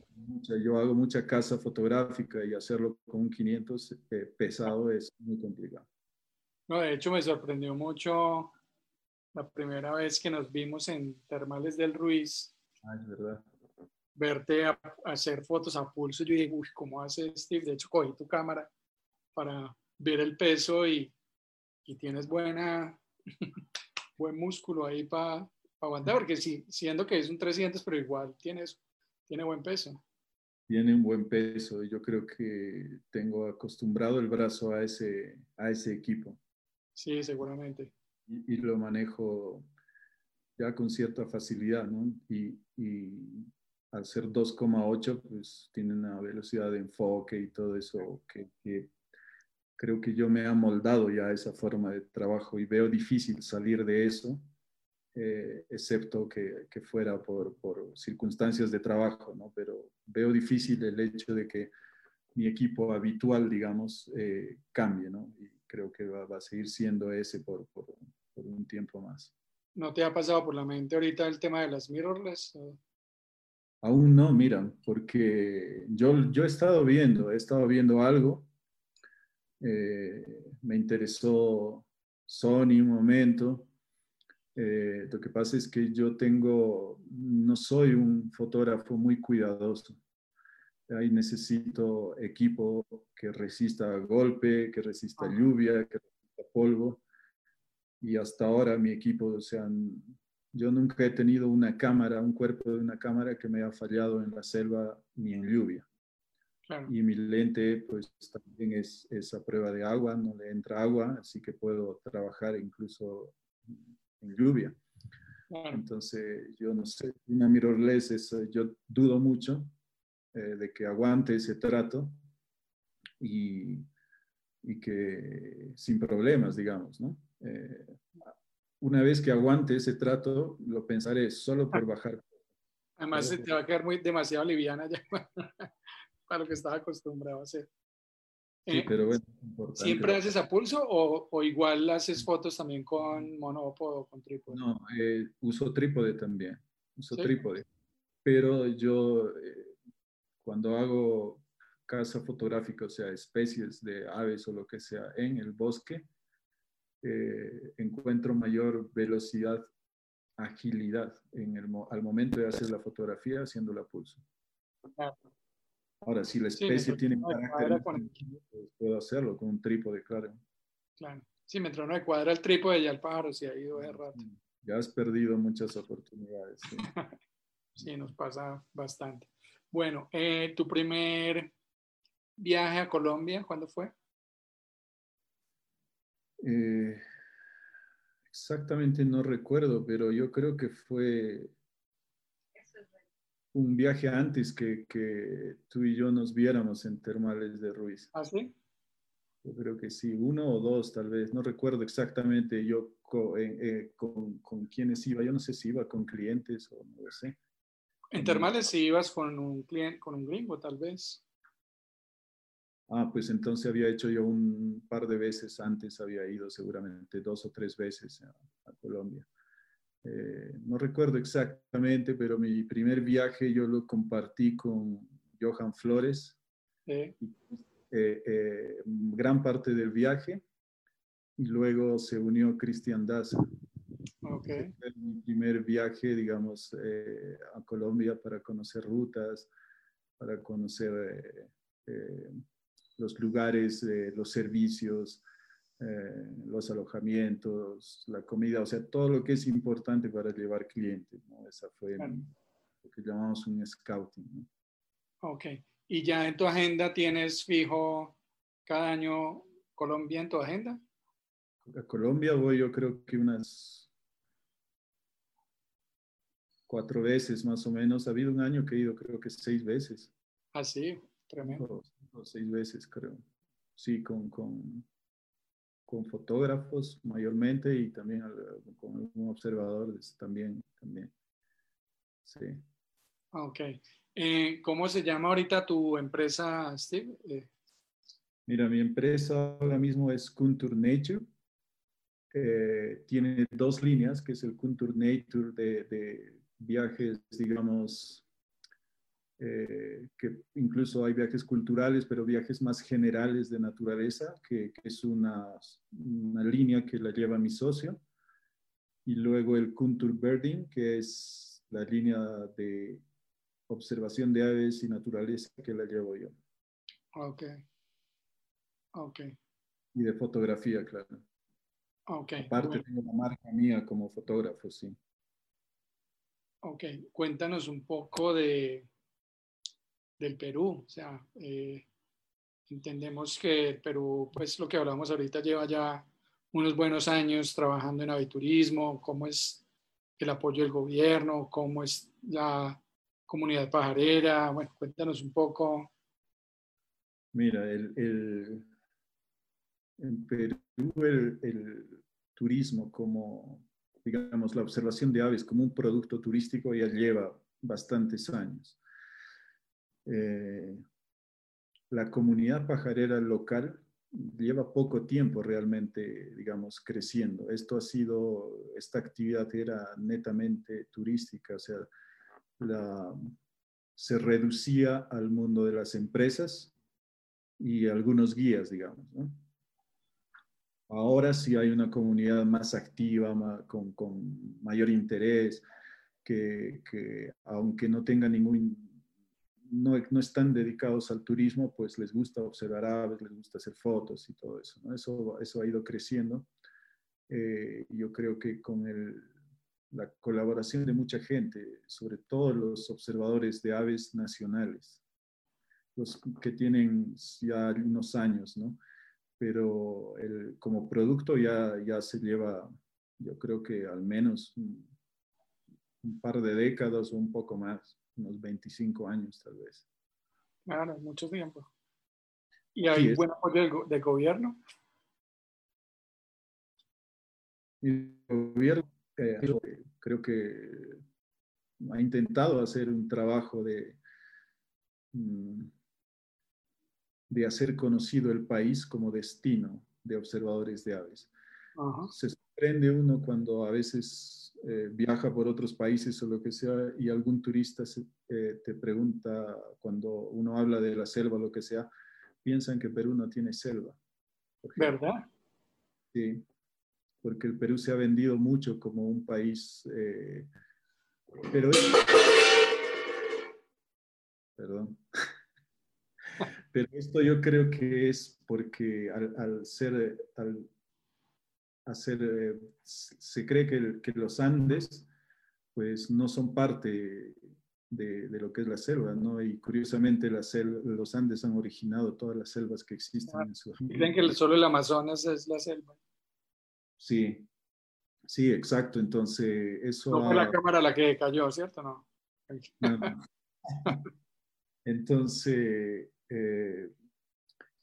yo hago mucha casa fotográfica y hacerlo con un 500 eh, pesado es muy complicado. No, de hecho me sorprendió mucho la primera vez que nos vimos en Termales del Ruiz. Ah, es verdad. Verte a, hacer fotos a pulso. Yo dije, uy, ¿cómo hace Steve? De hecho, cogí tu cámara para ver el peso y, y tienes buena, [laughs] buen músculo ahí para aguantar, porque sí, siendo que es un 300, pero igual tienes tiene buen peso. Tiene un buen peso. Yo creo que tengo acostumbrado el brazo a ese, a ese equipo. Sí, seguramente. Y, lo manejo ya con cierta facilidad, ¿no? Y, y al ser 2,8, pues tiene una velocidad de enfoque y todo eso que, que, creo que yo me he amoldado ya a esa forma de trabajo y veo difícil salir de eso eh, excepto que, que fuera por, por, circunstancias de trabajo, ¿no? Pero veo difícil el hecho de que mi equipo habitual, digamos, eh, cambie, ¿no? Y creo que va, va a seguir siendo ese por, por, por, un tiempo más. ¿No te ha pasado por la mente ahorita el tema de las mirrorless? Aún no, mira, porque yo, yo he estado viendo, he estado viendo algo, Eh, me interesó Sony un momento. Eh, lo que pasa es que yo tengo, no soy un fotógrafo muy cuidadoso. Ahí necesito equipo que resista golpe, que resista lluvia, que resista polvo. Y hasta ahora mi equipo, o sea, yo nunca he tenido una cámara, un cuerpo de una cámara que me haya fallado en la selva ni en lluvia. Y mi lente, pues también es, esa prueba de agua, no le entra agua, así que puedo trabajar incluso en lluvia. Entonces, yo no sé, una mirrorless, es, yo dudo mucho eh, de que aguante ese trato y, y, que sin problemas, digamos, ¿no? Eh, una vez que aguante ese trato, lo pensaré solo por bajar. Además, se te va a quedar muy demasiado liviana ya. [laughs] para lo que estaba acostumbrado a hacer. Sí, eh, pero bueno, ¿Siempre haces a pulso o, o, igual haces fotos también con monópodo o con trípode? No, eh, uso trípode también, uso trípode. Pero yo eh, cuando hago caza fotográfica, o sea, especies de aves o lo que sea en el bosque, encuentro mayor velocidad, agilidad en el, al momento de hacer la fotografía haciendo a pulso. Claro. Ahora, si la especie tiene carácter, pues puedo hacerlo con un trípode, claro. Claro. Sí, mientras no me cuadra el trípode, ya el pájaro se ha ido de rato. Ya has perdido muchas oportunidades. [laughs] Sí, nos pasa bastante. Bueno, eh, tu primer viaje a Colombia, ¿cuándo fue? Eh, exactamente no recuerdo, pero yo creo que fue un viaje antes que, que, tú y yo nos viéramos en Termales de Ruiz. ¿Ah, sí? Yo creo que sí, uno o dos tal vez, no recuerdo exactamente yo eh, eh, con, con, quiénes iba, yo no sé si iba con clientes o no lo sé. En Termales sí ibas con un cliente, con un gringo tal vez. Ah, pues entonces había hecho yo un par de veces antes, había ido seguramente dos o tres veces a Colombia. Eh, no recuerdo exactamente, pero mi primer viaje yo lo compartí con Johan Flores. Eh, eh, gran parte del viaje. Y luego se unió Cristian Daza. Okay. mi primer viaje, digamos, a Colombia para conocer rutas, para conocer los lugares, los servicios, eh, los alojamientos, la comida, o sea, todo lo que es importante para llevar clientes, ¿no? Esa fue lo que llamamos un scouting, ¿no? Ok. ¿Y ya en tu agenda tienes fijo cada año Colombia en tu agenda? A Colombia voy yo creo que unas cuatro veces más o menos. Ha habido un año que he ido creo que seis veces. Ah, sí, tremendo. O, seis veces creo. Sí, con, con, con fotógrafos mayormente y también con algún observador también, también. Sí. Ok. Eh, ¿Cómo se llama ahorita tu empresa, Steve? Eh, Mira, mi empresa ahora mismo es Contour Nature. Eh, tiene dos líneas, que es el Contour Nature de, de viajes, digamos, eh, que incluso hay viajes culturales, pero viajes más generales de naturaleza, que, es una, una, línea que la lleva mi socio. Y luego el Contour Birding, que es la línea de observación de aves y naturaleza que la llevo yo. Ok. Ok. Y de fotografía, claro. Ok. Aparte tengo una marca mía como fotógrafo, sí. Ok, cuéntanos un poco de, del Perú. O sea, eh, entendemos que el Perú, pues lo que hablamos ahorita, lleva ya unos buenos años trabajando en aviturismo, cómo es el apoyo del gobierno, cómo es la comunidad pajarera. Bueno, cuéntanos un poco. Mira, el, el en Perú el, el, turismo como, digamos, la observación de aves como un producto turístico ya lleva bastantes años. Eh, la comunidad pajarera local lleva poco tiempo realmente, digamos, creciendo. Esto ha sido, esta actividad era netamente turística, o sea, se reducía al mundo de las empresas y algunos guías, digamos, Ahora sí hay una comunidad más activa, con, mayor interés, que, que, aunque no tenga ningún, no, no, están dedicados al turismo, pues les gusta observar aves, les gusta hacer fotos y todo eso. Eso, eso ha ido creciendo. Eh, yo creo que con el, la colaboración de mucha gente, sobre todo los observadores de aves nacionales, los que tienen ya unos años, ¿no? pero el, como producto ya, ya se lleva, yo creo que al menos un, par de décadas o un poco más, unos 25 años tal vez. Claro, mucho tiempo. ¿Y hay buen apoyo del, gobierno? El gobierno eh, creo que ha intentado hacer un trabajo de, mm, de hacer conocido el país como destino de observadores de aves. Se sorprende uno cuando a veces eh, viaja por otros países o lo que sea y algún turista eh, te pregunta cuando uno habla de la selva o lo que sea, piensan que Perú no tiene selva. ¿Verdad? Sí, porque el Perú se ha vendido mucho como un país, eh, pero Perdón. [laughs] Pero esto yo creo que es porque al, ser, al hacer, eh, se cree que, que, los Andes pues no son parte de, de, lo que es la selva, ¿no? Y curiosamente la los Andes han originado todas las selvas que existen en Sudamérica. Creen que solo el Amazonas es la selva. Sí, sí, exacto. Entonces, eso... No fue la cámara la que cayó, ¿cierto? No. no. [laughs] Entonces, eh,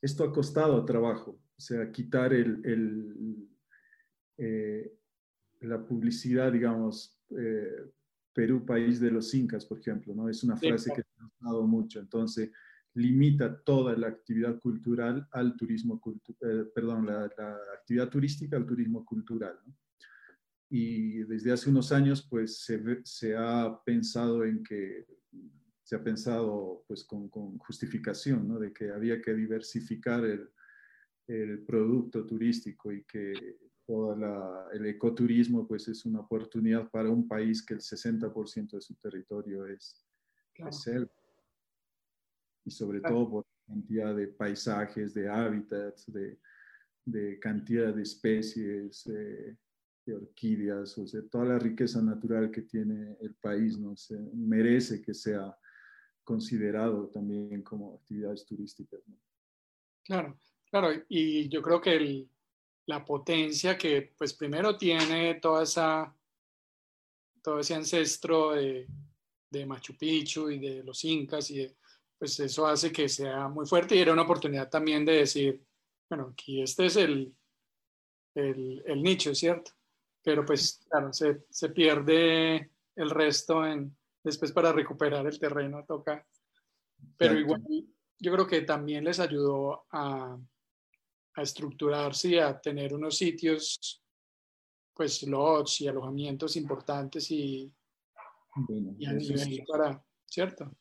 esto ha costado trabajo, o sea, quitar el, eh, la publicidad, digamos, eh, Perú, país de los incas, por ejemplo, ¿no? Es una frase que se ha usado mucho, entonces limita toda la actividad cultural al turismo, perdón, la, actividad turística al turismo cultural, Y desde hace unos años, pues, se, se ha pensado en que se ha pensado pues con, justificación, ¿no? De que había que diversificar el, el producto turístico y que todo el ecoturismo pues es una oportunidad para un país que el 60% de su territorio es, selva. Y sobre todo por cantidad de paisajes, de hábitats, de, de cantidad de especies, eh, de orquídeas, o sea, toda la riqueza natural que tiene el país, ¿no? Se merece que sea considerado también como actividades turísticas. Claro, claro, y yo creo que la potencia que pues primero tiene toda esa, todo ese ancestro de, de, Machu Picchu y de los incas, y pues eso hace que sea muy fuerte y era una oportunidad también de decir, bueno, aquí este es el, el, el nicho, ¿cierto? Pero pues claro, se, se pierde el resto en, después para recuperar el terreno toca. Pero igual yo creo que también les ayudó a, a estructurarse y a tener unos sitios, pues lots y alojamientos importantes y, y a nivel para, ¿cierto?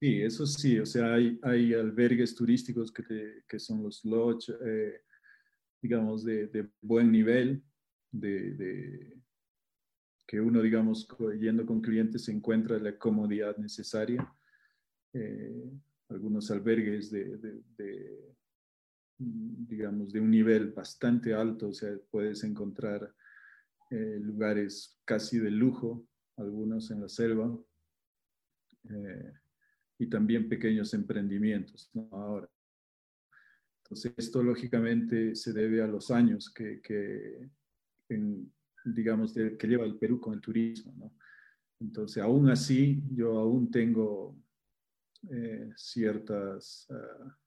Sí, eso sí, o sea, hay, hay albergues turísticos que, que son los lodge, eh, digamos, de, de, buen nivel, de, de, que uno, digamos, yendo con clientes se encuentra la comodidad necesaria. Eh, algunos albergues de, digamos, de un nivel bastante alto, o sea, puedes encontrar eh, lugares casi de lujo, algunos en la selva, eh, y también pequeños emprendimientos. Ahora. Entonces, esto lógicamente se debe a los años que, digamos, que lleva el Perú con el turismo, ¿no? Entonces, aún así, yo aún tengo eh, ciertas, ah,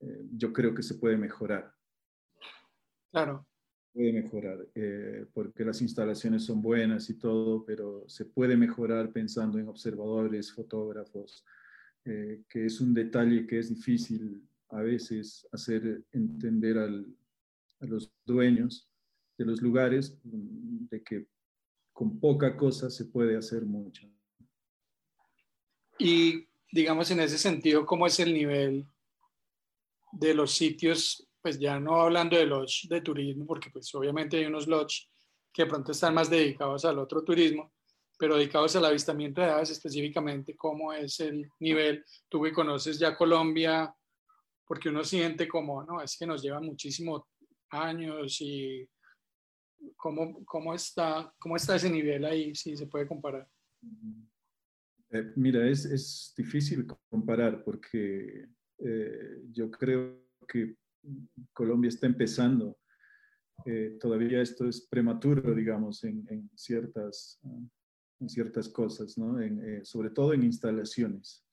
eh, yo creo que se puede mejorar. Claro. Puede mejorar, eh, porque las instalaciones son buenas y todo, pero se puede mejorar pensando en observadores, fotógrafos, que es un detalle que es difícil a veces hacer entender al, a los dueños de los lugares mm, de que con poca cosa se puede hacer mucho. Y digamos en ese sentido, ¿cómo es el nivel de los sitios pues ya no hablando de lodge de turismo, porque pues obviamente hay unos lodge que pronto están más dedicados al otro turismo, pero dedicados al avistamiento de aves específicamente, cómo es el nivel. Tú que conoces ya Colombia, porque uno siente como, no, es que nos lleva muchísimos años y cómo, cómo, está, cómo está ese nivel ahí, si se puede comparar. Eh, mira, es, es, difícil comparar porque eh, yo creo que Colombia está empezando. Eh, todavía esto es prematuro, digamos, en, en ciertas, en ciertas cosas, ¿no? En, sobre todo en instalaciones.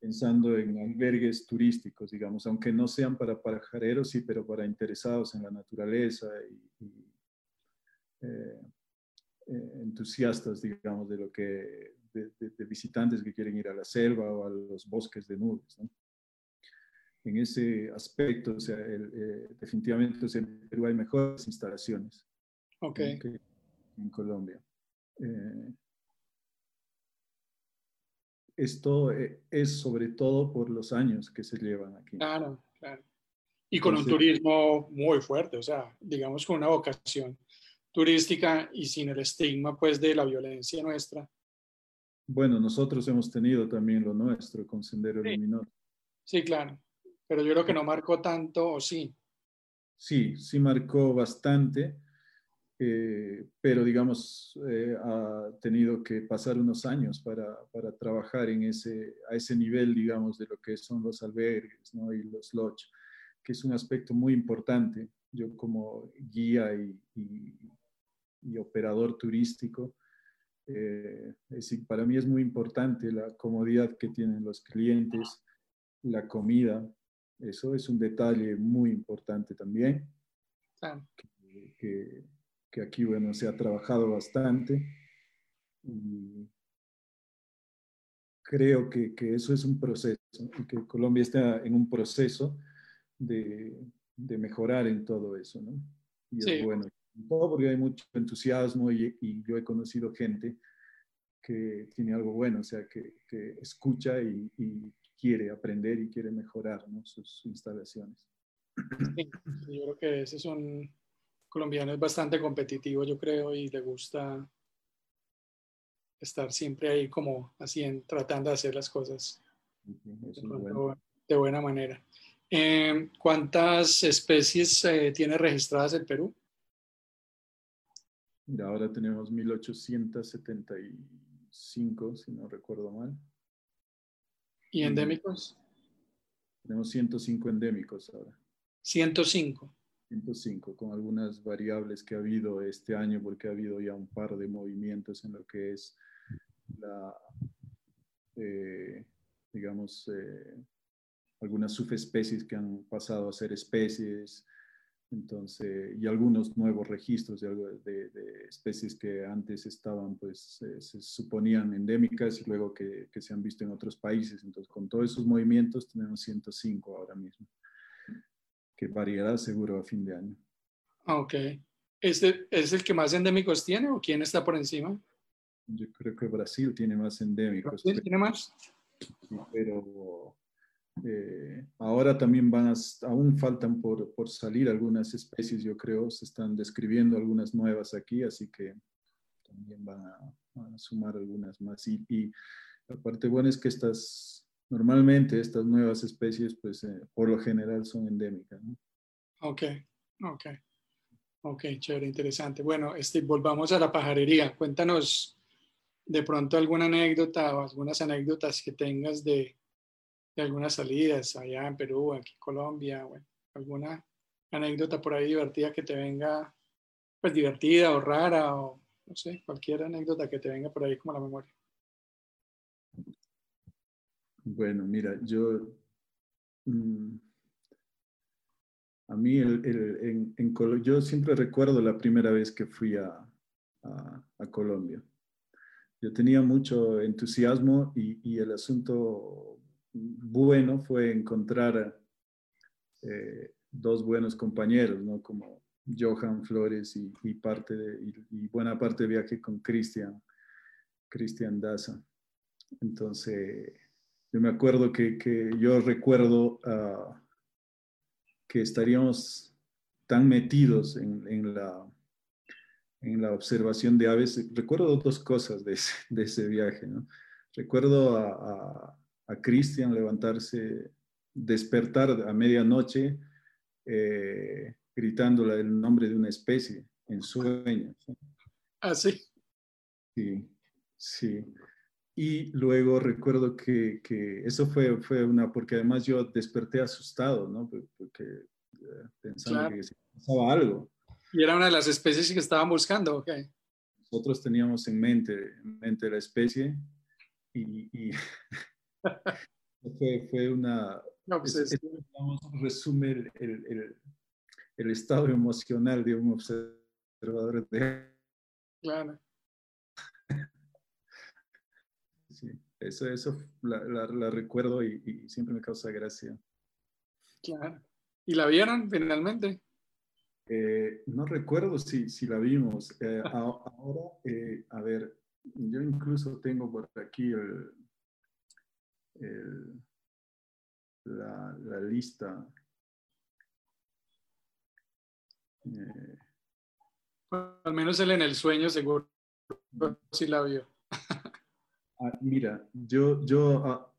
Pensando en albergues turísticos, digamos, aunque no sean para pajareros, sí, pero para interesados en la naturaleza y, entusiastas, digamos, de lo que de, visitantes que quieren ir a la selva o a los bosques de nubes. En ese aspecto, o sea, eh, definitivamente en Perú hay mejores instalaciones okay. que en Colombia. Eh, esto eh, es sobre todo por los años que se llevan aquí. Claro, claro. Y con un turismo muy fuerte, o sea, digamos con una vocación turística y sin el estigma pues de la violencia nuestra bueno, nosotros hemos tenido también lo nuestro con Sendero sí. Luminoso. Sí, claro. Pero yo creo que no marcó tanto, ¿o sí? Sí, sí marcó bastante, eh, pero digamos, eh, ha tenido que pasar unos años para, para, trabajar en ese, a ese nivel, digamos, de lo que son los albergues ¿no? y los lodge, que es un aspecto muy importante. Yo como guía y, y, y operador turístico, eh, es, para mí es muy importante la comodidad que tienen los clientes, la comida, eso es un detalle muy importante también, que, que, aquí, bueno, se ha trabajado bastante y creo que, que eso es un proceso, que Colombia está en un proceso de, de mejorar en todo eso, ¿no? Y sí. es bueno porque hay mucho entusiasmo y, y, yo he conocido gente que tiene algo bueno, o sea, que, que escucha y, y, quiere aprender y quiere mejorar ¿no? sus instalaciones. Sí, yo creo que ese es un colombiano, es bastante competitivo, yo creo, y le gusta estar siempre ahí como así, en, tratando de hacer las cosas de, bueno. de buena manera. Eh, ¿Cuántas especies eh, tiene registradas el Perú? Mira, ahora tenemos 1875, si no recuerdo mal. ¿Y endémicos? Tenemos 105 endémicos ahora. 105. 105, con algunas variables que ha habido este año, porque ha habido ya un par de movimientos en lo que es la, eh, digamos, eh, algunas subespecies que han pasado a ser especies, entonces, y algunos nuevos registros de, de, de especies que antes estaban, pues, eh, se suponían endémicas y luego que, que, se han visto en otros países. Entonces, con todos esos movimientos tenemos 105 ahora mismo, que variará seguro a fin de año. Ok. ¿Este es el que más endémicos tiene o quién está por encima? Yo creo que Brasil tiene más endémicos. ¿Brasil tiene más? Pero eh, ahora también van a, aún faltan por, por, salir algunas especies, yo creo, se están describiendo algunas nuevas aquí, así que también van a, van a sumar algunas más. Y, y, la parte buena es que estas, normalmente estas nuevas especies, pues eh, por lo general son endémicas. ¿no? Ok, ok. Ok, chévere, interesante. Bueno, este, volvamos a la pajarería. Cuéntanos de pronto alguna anécdota o algunas anécdotas que tengas de, de algunas salidas allá en Perú, aquí en Colombia, bueno, alguna anécdota por ahí divertida que te venga, pues divertida o rara o no sé, cualquier anécdota que te venga por ahí como la memoria. Bueno, mira, yo, mmm, a mí el, el, en, en, yo siempre recuerdo la primera vez que fui a, a, a Colombia. Yo tenía mucho entusiasmo y, y el asunto bueno fue encontrar eh, dos buenos compañeros, ¿no? Como Johan Flores y, parte de, y, buena parte de viaje con Cristian, Cristian Daza. Entonces, yo me acuerdo que, que yo recuerdo uh, que estaríamos tan metidos en, la, en la observación de aves. Recuerdo dos cosas de ese, de ese viaje. ¿no? Recuerdo a, Cristian levantarse, despertar a medianoche eh, gritándole el nombre de una especie en sueños. Ah, sí. Sí, sí. Y luego recuerdo que, que, eso fue, fue una, porque además yo desperté asustado, ¿no? Porque eh, pensando que pasaba algo. Y era una de las especies que estaban buscando, ok. Nosotros teníamos en mente, en mente la especie y, y [laughs] fue, fue, una... No, pues es, resume el, el, el, estado emocional de un observador de... Claro. Sí, eso, eso la, la, recuerdo y, y, siempre me causa gracia. Claro. ¿Y la vieron finalmente? Eh, no recuerdo si, si la vimos. Eh, ahora, eh, a ver, yo incluso tengo por aquí el, el, la, la, lista. al menos él en el sueño seguro sí la vio. [laughs] Ah, mira, yo, yo ah,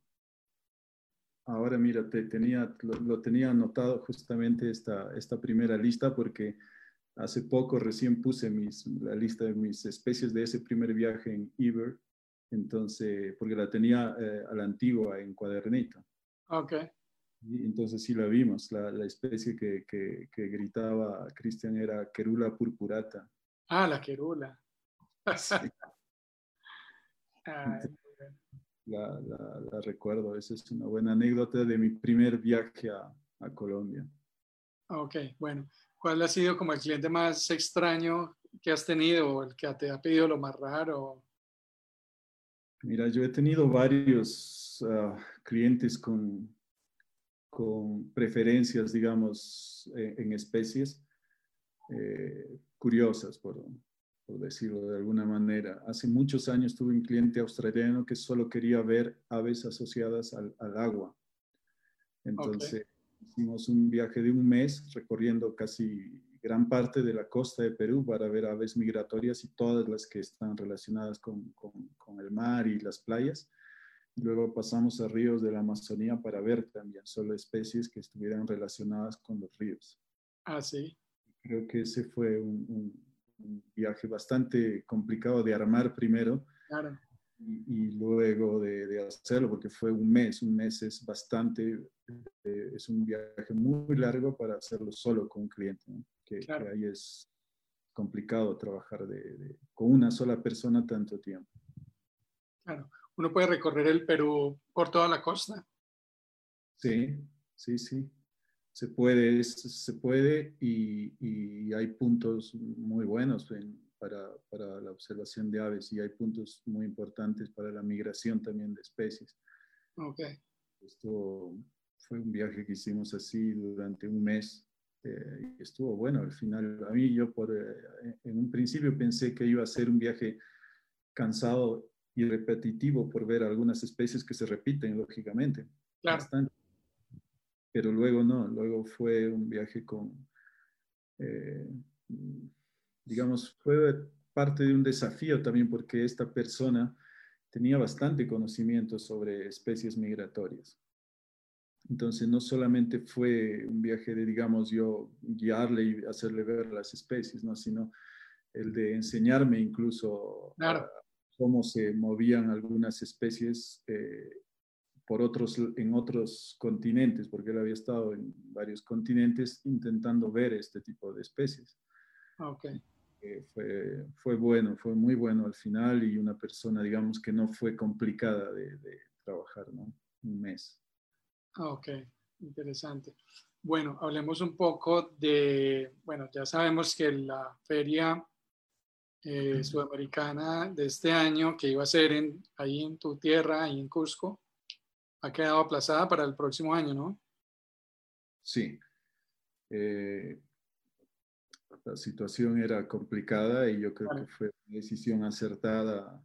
ahora mira, te, tenía, lo, tenía anotado justamente esta, esta primera lista porque hace poco recién puse mis, la lista de mis especies de ese primer viaje en Eber, entonces, porque la tenía eh, a la antigua en cuadernito. Ok. Y entonces sí la vimos, la, la especie que, que, que gritaba Cristian era Querula purpurata. Ah, la querula. [laughs] la, la, recuerdo. Esa es una buena anécdota de mi primer viaje a, a, Colombia. Ok, bueno. ¿Cuál ha sido como el cliente más extraño que has tenido o el que te ha pedido lo más raro? Mira, yo he tenido varios uh, clientes con, con preferencias, digamos, en, en especies eh, curiosas, por, por decirlo de alguna manera. Hace muchos años tuve un cliente australiano que solo quería ver aves asociadas al, agua. Entonces hicimos un viaje de un mes recorriendo casi gran parte de la costa de Perú para ver aves migratorias y todas las que están relacionadas con, con, el mar y las playas. Y luego pasamos a ríos de la Amazonía para ver también solo especies que estuvieran relacionadas con los ríos. Ah, sí. Creo que ese fue un un viaje bastante complicado de armar primero y, luego de, hacerlo, porque fue un mes, un mes es bastante, eh, es un viaje muy largo para hacerlo solo con un cliente, que, ahí es complicado trabajar de, con una sola persona tanto tiempo. Claro, uno puede recorrer el Perú por toda la costa. Sí, sí, sí se puede, se puede y, y, hay puntos muy buenos para, para, la observación de aves y hay puntos muy importantes para la migración también de especies. Ok. Esto fue un viaje que hicimos así durante un mes. Eh, estuvo bueno al final. A mí yo por, eh, en un principio pensé que iba a ser un viaje cansado y repetitivo por ver algunas especies que se repiten, lógicamente. Claro. Bastante pero luego no, luego fue un viaje con, eh, digamos, fue parte de un desafío también porque esta persona tenía bastante conocimiento sobre especies migratorias. Entonces, no solamente fue un viaje de, digamos, yo guiarle y hacerle ver las especies, ¿no? sino el de enseñarme incluso cómo se movían algunas especies eh, por otros, en otros continentes, porque él había estado en varios continentes intentando ver este tipo de especies. Okay. Eh, fue, fue bueno, fue muy bueno al final y una persona, digamos, que no fue complicada de, trabajar, ¿no? Un mes. Ok, interesante. Bueno, hablemos un poco de, bueno, ya sabemos que la feria eh, sudamericana de este año, que iba a ser en, ahí en tu tierra, ahí en Cusco, ha quedado aplazada para el próximo año, ¿no? Sí. Eh, la situación era complicada y yo creo que fue una decisión acertada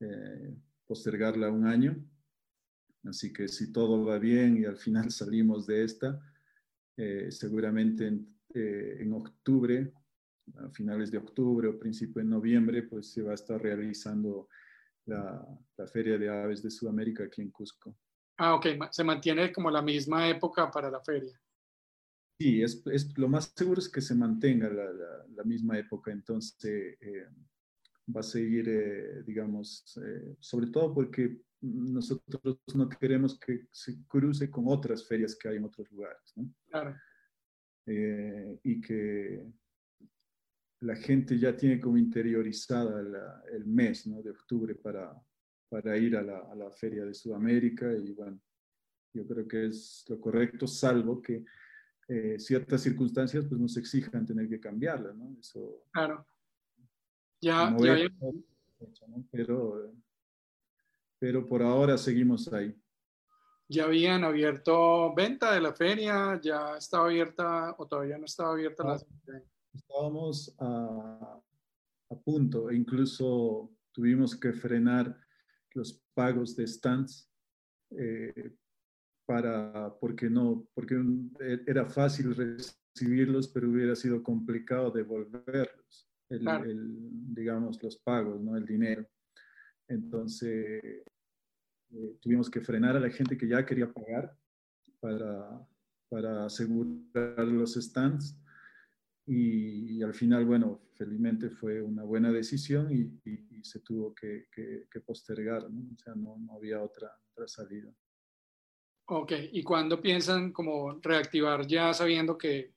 eh, postergarla un año. Así que si todo va bien y al final [laughs] salimos de esta, eh, seguramente en, octubre, a finales de octubre o principio de noviembre, pues se va a estar realizando la, la Feria de Aves de Sudamérica aquí en Cusco. Ah, ok, se mantiene como la misma época para la feria. Sí, es, es lo más seguro es que se mantenga la, la, misma época, entonces eh, va a seguir, eh, digamos, eh, sobre todo porque nosotros no queremos que se cruce con otras ferias que hay en otros lugares, ¿no? Claro. y que la gente ya tiene como interiorizada el mes ¿no? de octubre para, para ir a la, a la, Feria de Sudamérica y bueno, yo creo que es lo correcto, salvo que eh, ciertas circunstancias pues nos exijan tener que cambiarla, ¿no? Eso, claro. Ya, ya, Pero, pero por ahora seguimos ahí. ¿Ya habían abierto venta de la feria? ¿Ya estaba abierta o todavía no estaba abierta la ah, Estábamos a, a punto, e incluso tuvimos que frenar los pagos de stands eh, para, porque no, porque era fácil recibirlos, pero hubiera sido complicado devolverlos, el, digamos, los pagos, ¿no? el dinero. Entonces, eh, tuvimos que frenar a la gente que ya quería pagar para, para asegurar los stands y, al final, bueno, felizmente fue una buena decisión y, se tuvo que, postergar, ¿no? O sea, no, no había otra, otra salida. Ok, ¿y cuándo piensan como reactivar ya sabiendo que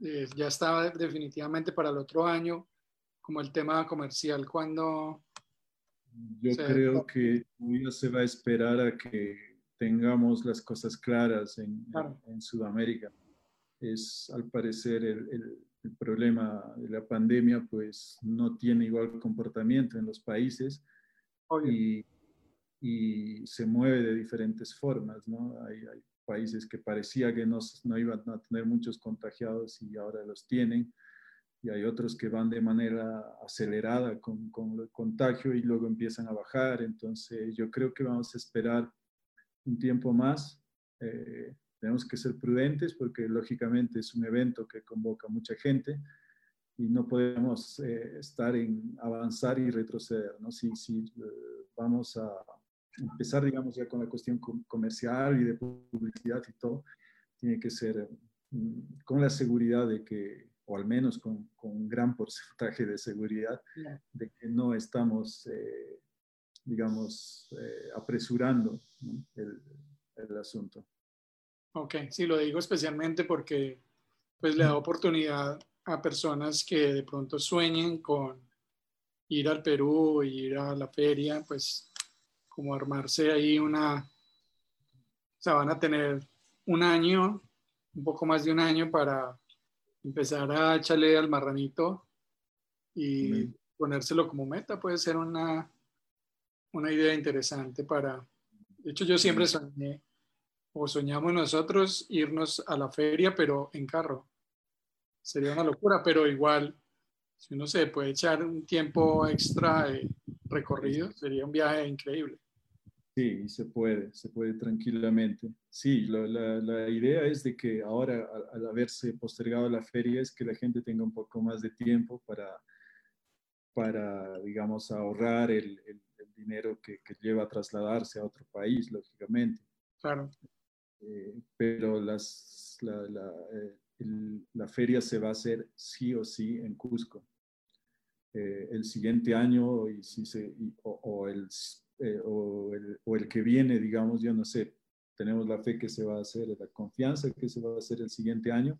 eh, ya estaba definitivamente para el otro año, como el tema comercial, cuándo? Yo creo que todavía se va a esperar a que tengamos las cosas claras en, en, Sudamérica. Es al parecer el, el problema de la pandemia pues no tiene igual comportamiento en los países y, y, se mueve de diferentes formas, ¿no? Hay, hay países que parecía que no, no, iban a tener muchos contagiados y ahora los tienen, y hay otros que van de manera acelerada con, con el contagio y luego empiezan a bajar, entonces yo creo que vamos a esperar un tiempo más. Eh, tenemos que ser prudentes porque lógicamente es un evento que convoca mucha gente y no podemos eh, estar en avanzar y retroceder, ¿no? Si, si eh, vamos a empezar, digamos, ya con la cuestión comercial y de publicidad y todo, tiene que ser mm, con la seguridad de que, o al menos con, con un gran porcentaje de seguridad, de que no estamos, eh, digamos, apresurando el, el asunto. Ok, sí, lo digo especialmente porque pues le da oportunidad a personas que de pronto sueñen con ir al Perú, ir a la feria, pues como armarse ahí una, o sea, van a tener un año, un poco más de un año para empezar a echarle al marranito y ponérselo como meta, puede ser una, una idea interesante para, de hecho yo siempre soñé o soñamos nosotros irnos a la feria, pero en carro. Sería una locura, pero igual, si uno se puede echar un tiempo extra de recorrido, sería un viaje increíble. Sí, se puede, se puede tranquilamente. Sí, la, la, idea es de que ahora, al, haberse postergado la feria, es que la gente tenga un poco más de tiempo para, para digamos, ahorrar el, el, dinero que, que, lleva a trasladarse a otro país, lógicamente. Claro. Eh, pero las, la, la, eh, la, feria se va a hacer sí o sí en Cusco. Eh, el siguiente año y si se, o, el, o, el, o, el, que viene, digamos, yo no sé, tenemos la fe que se va a hacer, la confianza que se va a hacer el siguiente año,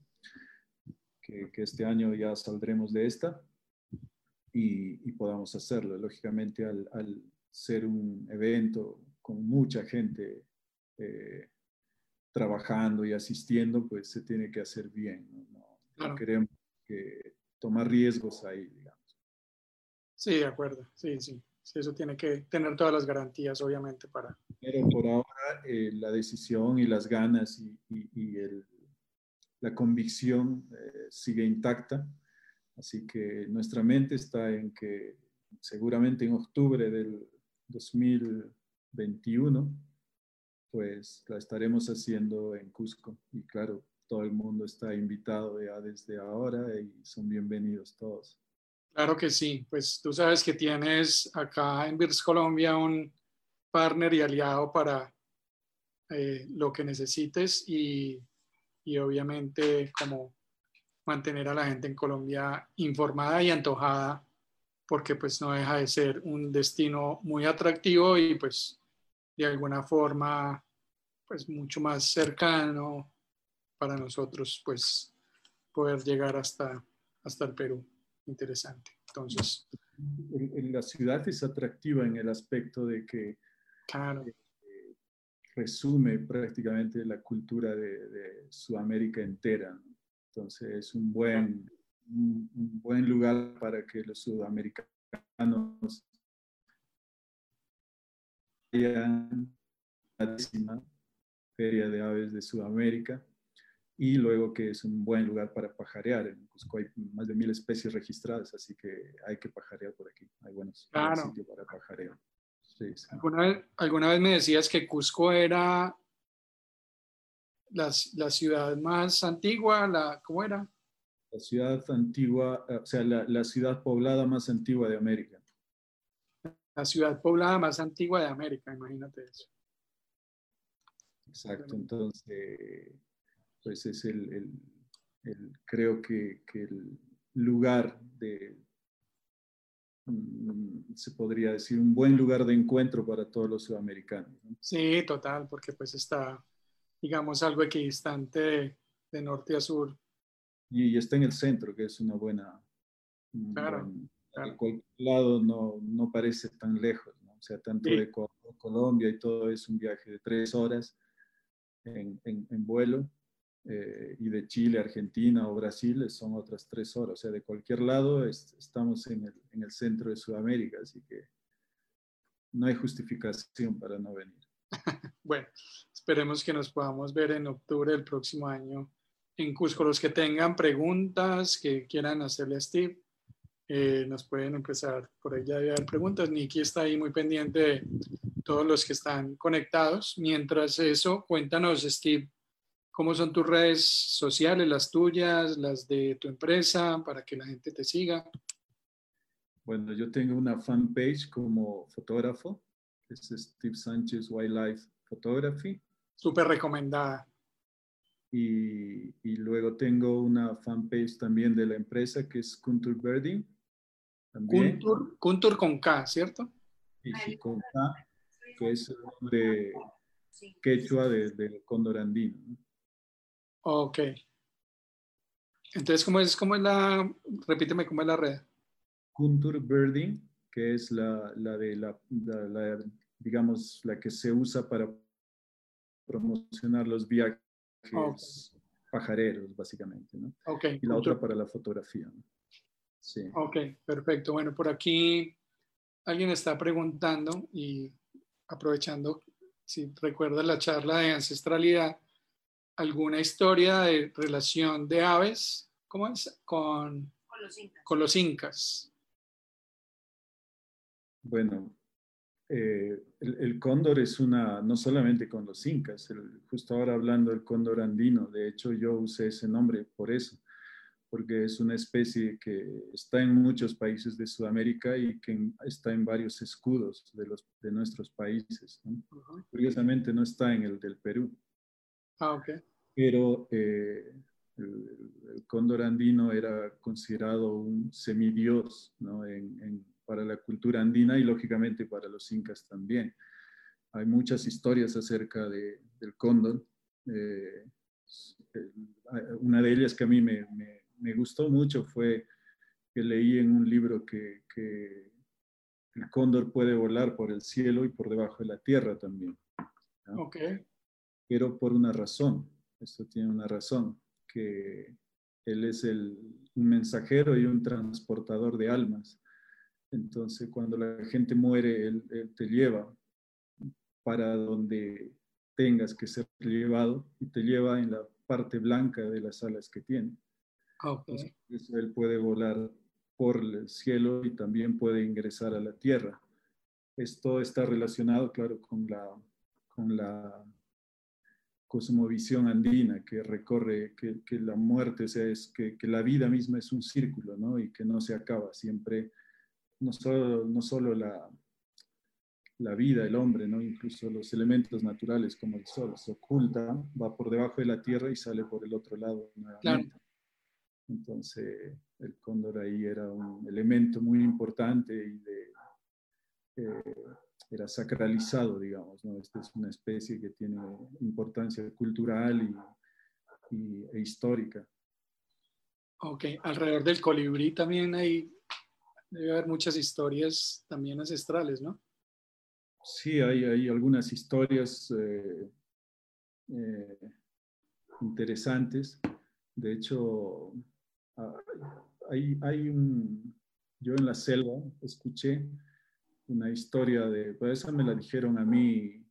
que, que este año ya saldremos de esta y, y podamos hacerlo. Lógicamente, al, al, ser un evento con mucha gente, eh, trabajando y asistiendo, pues se tiene que hacer bien. No, queremos que tomar riesgos ahí, digamos. Sí, de acuerdo. Sí, sí. Sí eso tiene que tener todas las garantías, obviamente, para... Pero por ahora eh, la decisión y las ganas y, el, la convicción eh, sigue intacta. Así que nuestra mente está en que seguramente en octubre del 2021 pues la estaremos haciendo en Cusco. Y claro, todo el mundo está invitado ya desde ahora y son bienvenidos todos. Claro que sí, pues tú sabes que tienes acá en Virs Colombia un partner y aliado para eh, lo que necesites y, y obviamente como mantener a la gente en Colombia informada y antojada porque pues no deja de ser un destino muy atractivo y pues de alguna forma pues mucho más cercano para nosotros pues poder llegar hasta, hasta el Perú. Interesante. Entonces. La ciudad es atractiva en el aspecto de que claro. Eh, resume prácticamente la cultura de, Sudamérica entera. Entonces es un buen, un, buen lugar para que los sudamericanos vayan a la décima Feria de Aves de Sudamérica y luego que es un buen lugar para pajarear. En Cusco hay más de mil especies registradas, así que hay que pajarear por aquí. Hay buenos sitios para pajarear. ¿Alguna, vez, ¿Alguna, vez, me decías que Cusco era la, la, ciudad más antigua, la, ¿cómo era? La ciudad antigua, o sea, la, la ciudad poblada más antigua de América. La ciudad poblada más antigua de América, imagínate eso. Exacto, entonces, pues es el, el, creo que, que, el lugar de, mm, se podría decir, un buen lugar de encuentro para todos los sudamericanos. Sí, total, porque pues está, digamos, algo equidistante de, de norte a sur. Y, está en el centro, que es una buena... Claro. De cualquier lado no, no parece tan lejos, ¿no? O sea, tanto de Colombia y todo es un viaje de tres horas en, en, vuelo. Eh, y de Chile, Argentina o Brasil son otras tres horas. O sea, de cualquier lado estamos en el, en el, centro de Sudamérica, así que no hay justificación para no venir. [laughs] bueno, esperemos que nos podamos ver en octubre del próximo año en Cusco. Los que tengan preguntas que quieran hacerle a Steve, eh, nos pueden empezar por ahí ya haber preguntas. Nikki está ahí muy pendiente de todos los que están conectados. Mientras eso, cuéntanos, Steve, cómo son tus redes sociales, las tuyas, las de tu empresa, para que la gente te siga. Bueno, yo tengo una fanpage como fotógrafo, es Steve Sánchez Wildlife Photography. Súper recomendada. Y, y, luego tengo una fanpage también de la empresa que es Kuntur Birding. Kuntur, con K, ¿cierto? Sí, con K, que es el nombre quechua del de cóndor andino. Ok. Entonces, ¿cómo es, cómo es la, repíteme, cómo es la red? Kuntur Birding, que es la, la de la, digamos, la que se usa para promocionar los viajes pajareros, básicamente, ¿no? Okay. Y la otra para la fotografía. ¿no? Sí. Ok, perfecto. Bueno, por aquí alguien está preguntando y aprovechando, si recuerdas la charla de ancestralidad, alguna historia de relación de aves, ¿cómo es? Con, con, los, incas. con los incas. Bueno, eh, el, cóndor es una, no solamente con los incas, justo ahora hablando del cóndor andino, de hecho yo usé ese nombre por eso porque es una especie que está en muchos países de Sudamérica y que está en varios escudos de, los, de nuestros países. Curiosamente no está en el del Perú. Ah, ok. Pero eh, el, cóndor andino era considerado un semidios ¿no? en, para la cultura andina y lógicamente para los incas también. Hay muchas historias acerca de, del cóndor. Eh, una de ellas que a mí me me gustó mucho fue que leí en un libro que, el cóndor puede volar por el cielo y por debajo de la tierra también. Ok. Pero por una razón, esto tiene una razón, que él es el, un mensajero y un transportador de almas. Entonces, cuando la gente muere, él, él te lleva para donde tengas que ser llevado y te lleva en la parte blanca de las alas que tiene. Okay. él puede volar por el cielo y también puede ingresar a la tierra. Esto está relacionado, claro, con la, con la, cosmovisión andina que recorre, que, la muerte, o sea, es que, la vida misma es un círculo, ¿no? Y que no se acaba, siempre, no solo, no solo la, la vida, el hombre, ¿no? Incluso los elementos naturales como el sol, se oculta, va por debajo de la tierra y sale por el otro lado nuevamente. Entonces, el cóndor ahí era un elemento muy importante y de, eh, era sacralizado, digamos, ¿no? Esta es una especie que tiene importancia cultural y, e histórica. Ok, alrededor del colibrí también hay, debe haber muchas historias también ancestrales, ¿no? Sí, hay, hay algunas historias eh, eh, interesantes. De hecho, ah, hay, hay un, yo en la selva escuché una historia de, pues esa me la dijeron a mí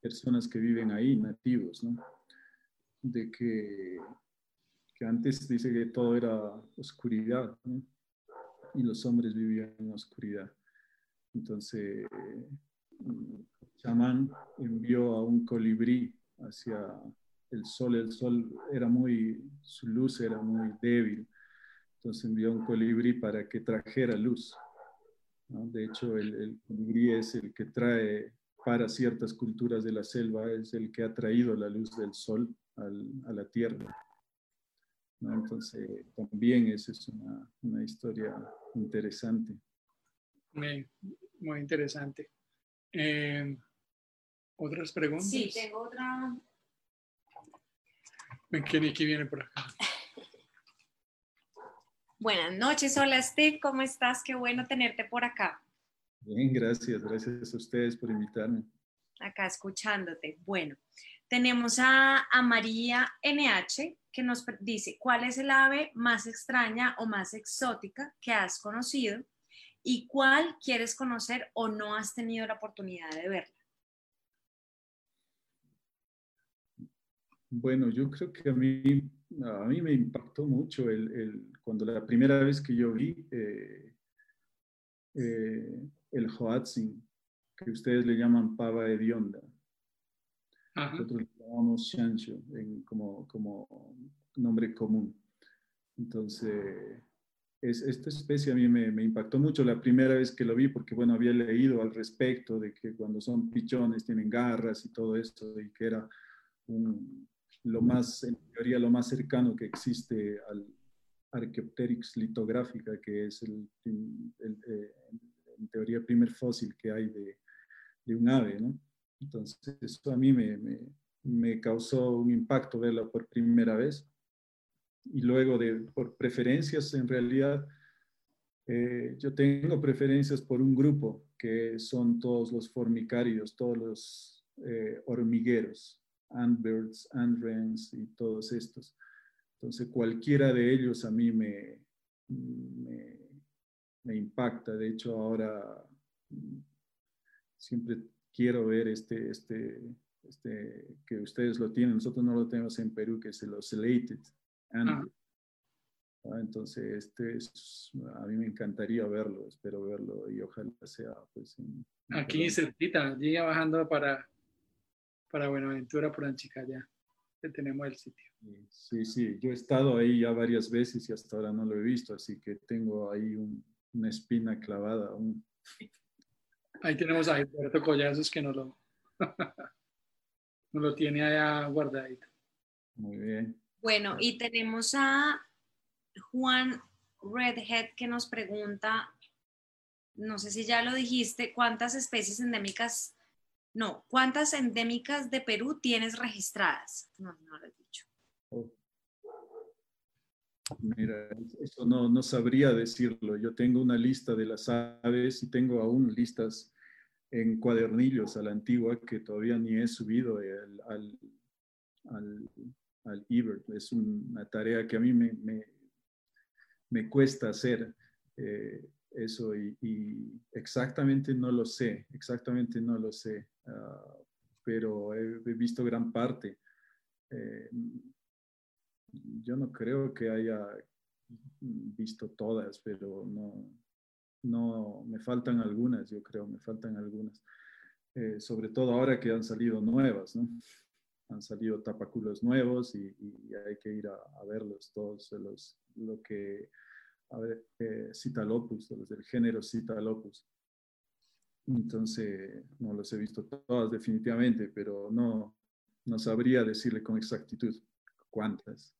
personas que viven ahí, nativos, ¿no? De que, que antes dice que todo era oscuridad, ¿no? Y los hombres vivían en oscuridad. Entonces, chamán envió a un colibrí hacia el sol. El sol era muy, su luz era muy débil. Entonces envió a un colibrí para que trajera luz. De hecho, el, colibrí es el que trae para ciertas culturas de la selva, es el que ha traído la luz del sol a la tierra. Entonces, también esa es una, historia interesante. Muy, muy interesante. Eh, ¿Otras preguntas? Sí, tengo otra. ¿Quién viene por acá? Buenas noches, hola Steve, ¿cómo estás? Qué bueno tenerte por acá. Bien, gracias, gracias a ustedes por invitarme. Acá escuchándote. Bueno, tenemos a, a María NH que nos dice, ¿cuál es el ave más extraña o más exótica que has conocido? ¿Y cuál quieres conocer o no has tenido la oportunidad de verla? Bueno, yo creo que a mí a mí me impactó mucho el, cuando la primera vez que yo vi eh, eh, el Hoatzin, que ustedes le llaman pava hedionda. Nosotros le llamamos chancho como, como nombre común. Entonces, es, esta especie a mí me, me, impactó mucho la primera vez que lo vi porque, bueno, había leído al respecto de que cuando son pichones tienen garras y todo esto y que era un, lo más, en teoría, lo más cercano que existe al Archaeopteryx litográfica, que es el, eh, en teoría, el primer fósil que hay de, de un ave, ¿no? Entonces, eso a mí me, me, me, causó un impacto verlo por primera vez. Y luego, de, por preferencias, en realidad, eh, yo tengo preferencias por un grupo que son todos los formicarios, todos los eh, hormigueros Antbirds, Wrens y todos estos. Entonces, cualquiera de ellos a mí me, me, impacta. De hecho, ahora mm, siempre quiero ver este, este, este, que ustedes lo tienen. Nosotros no lo tenemos en Perú, que es el Ocellated ah. Ah, Entonces, este a mí me encantaría verlo, espero verlo y ojalá sea pues Aquí cerquita, llega bajando para para Buenaventura, por Anchicaya, que tenemos el sitio. Sí, sí, yo he estado ahí ya varias veces y hasta ahora no lo he visto, así que tengo ahí una espina clavada. Ahí tenemos a Alberto Collazos que no lo, [laughs] no lo tiene allá guardadito. Muy bien. Bueno, y tenemos a Juan Redhead que nos pregunta, no sé si ya lo dijiste, ¿cuántas especies endémicas no, ¿cuántas endémicas de Perú tienes registradas? No, no lo he dicho. Mira, eso no, no, sabría decirlo. Yo tengo una lista de las aves y tengo aún listas en cuadernillos a la antigua que todavía ni he subido al, al, al, Es una tarea que a mí me, me, me cuesta hacer. Eh, eso y, exactamente no lo sé, exactamente no lo sé, ah, pero he, visto gran parte. Eh, yo no creo que haya visto todas, pero no, no, me faltan algunas, yo creo, me faltan algunas. Eh, sobre todo ahora que han salido nuevas, ¿no? han salido tapaculos nuevos y, hay que ir a, verlos todos, los, lo que, a ver, eh, Citalopus, los del género Citalopus. Entonces, no los he visto todas definitivamente, pero no, no sabría decirle con exactitud cuántas.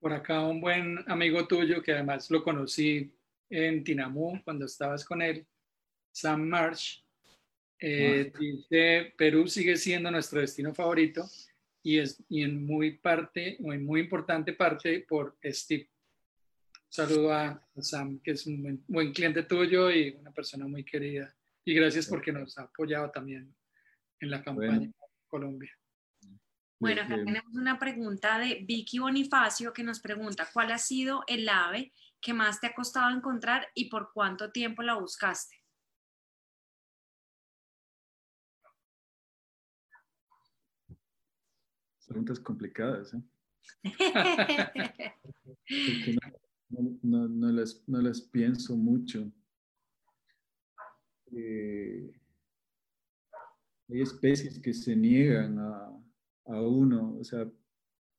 Por acá un buen amigo tuyo, que además lo conocí en Tinamú cuando estabas con él, Sam Marsh, eh, dice, Perú sigue siendo nuestro destino favorito y, es, y en muy parte, en muy importante parte por Steve. Saludo a Sam, que es un buen, cliente tuyo y una persona muy querida. Y gracias porque nos ha apoyado también en la campaña en Colombia. Bueno, acá tenemos una pregunta de Vicky Bonifacio que nos pregunta, ¿cuál ha sido el ave que más te ha costado encontrar y por cuánto tiempo la buscaste? Preguntas complicadas, ¿eh? [laughs] no, las, pienso mucho. Eh, hay especies que se niegan a, uno, o sea,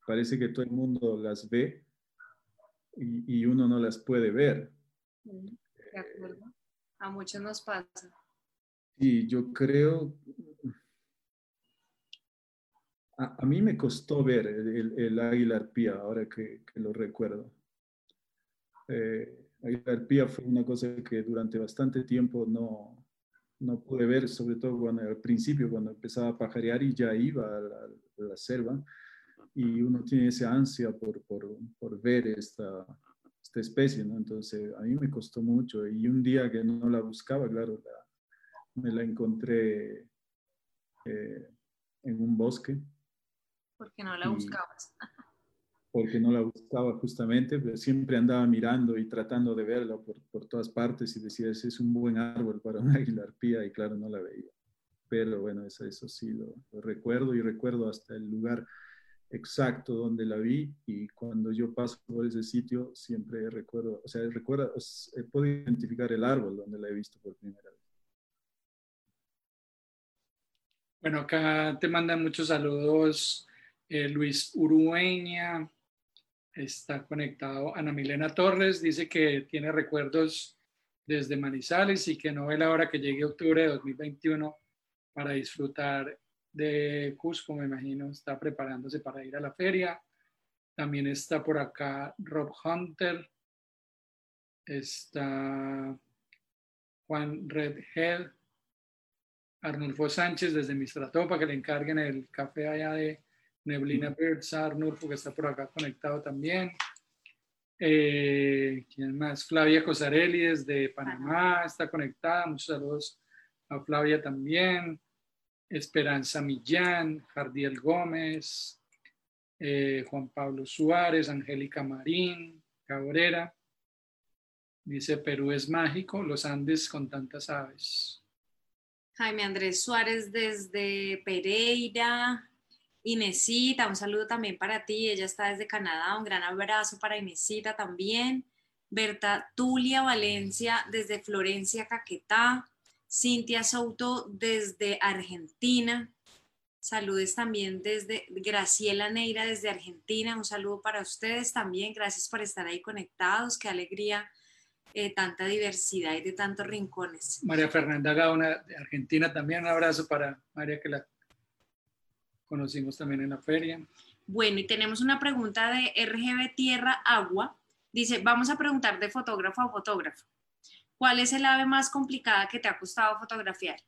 parece que todo el mundo las ve y, uno no las puede ver. De acuerdo. A muchos nos pasa. Y yo creo, a, mí me costó ver el, águila arpía, ahora que, lo recuerdo. Eh, arpía fue una cosa que durante bastante tiempo no, no pude ver, sobre todo cuando, al principio, cuando empezaba a pajarear y ya iba a la, selva, y uno tiene esa ansia por, por, por ver esta, esta, especie, ¿no? Entonces, a mí me costó mucho, y un día que no la buscaba, claro, me la encontré eh, en un bosque, porque no la buscabas. [laughs] Porque no la buscaba justamente, pero siempre andaba mirando y tratando de verla por, por todas partes y decía, ese es un buen árbol para una [laughs] aguilarpía y claro, no la veía. Pero bueno, eso, eso sí lo, recuerdo y recuerdo hasta el lugar exacto donde la vi y cuando yo paso por ese sitio siempre recuerdo, o sea, recuerdo, puedo identificar el árbol donde la he visto por primera vez. Bueno, acá te mandan muchos saludos eh, Luis Urueña está conectado. Ana Milena Torres dice que tiene recuerdos desde Manizales y que no ve la hora que llegue octubre de 2021 para disfrutar de Cusco, me imagino, está preparándose para ir a la feria. También está por acá Rob Hunter, está Juan Redhead, Arnulfo Sánchez desde Mistratopa, que le encarguen el café allá de Neblina Birds, Arnulfo, que está por acá conectado también. Eh, ¿Quién más? Flavia Cosarelli desde Panamá está conectada. Muchos saludos a Flavia también. Esperanza Millán, Jardiel Gómez, eh, Juan Pablo Suárez, Angélica Marín, Cabrera. Dice Perú es mágico, los Andes con tantas aves. Jaime Andrés Suárez desde Pereira, Inesita, un saludo también para ti, ella está desde Canadá, un gran abrazo para Inesita también. Berta Tulia Valencia desde Florencia, Caquetá. Cintia Souto desde Argentina. Saludes también desde Graciela Neira desde Argentina. Un saludo para ustedes también. Gracias por estar ahí conectados. Qué alegría eh, tanta diversidad y de tantos rincones. María Fernanda Gauna de Argentina también. Un abrazo para María que la conocimos también en la feria. Bueno, y tenemos una pregunta de RGB Tierra Agua. Dice, vamos a preguntar de fotógrafo a fotógrafo. ¿Cuál es el ave más complicada que te ha costado fotografiar?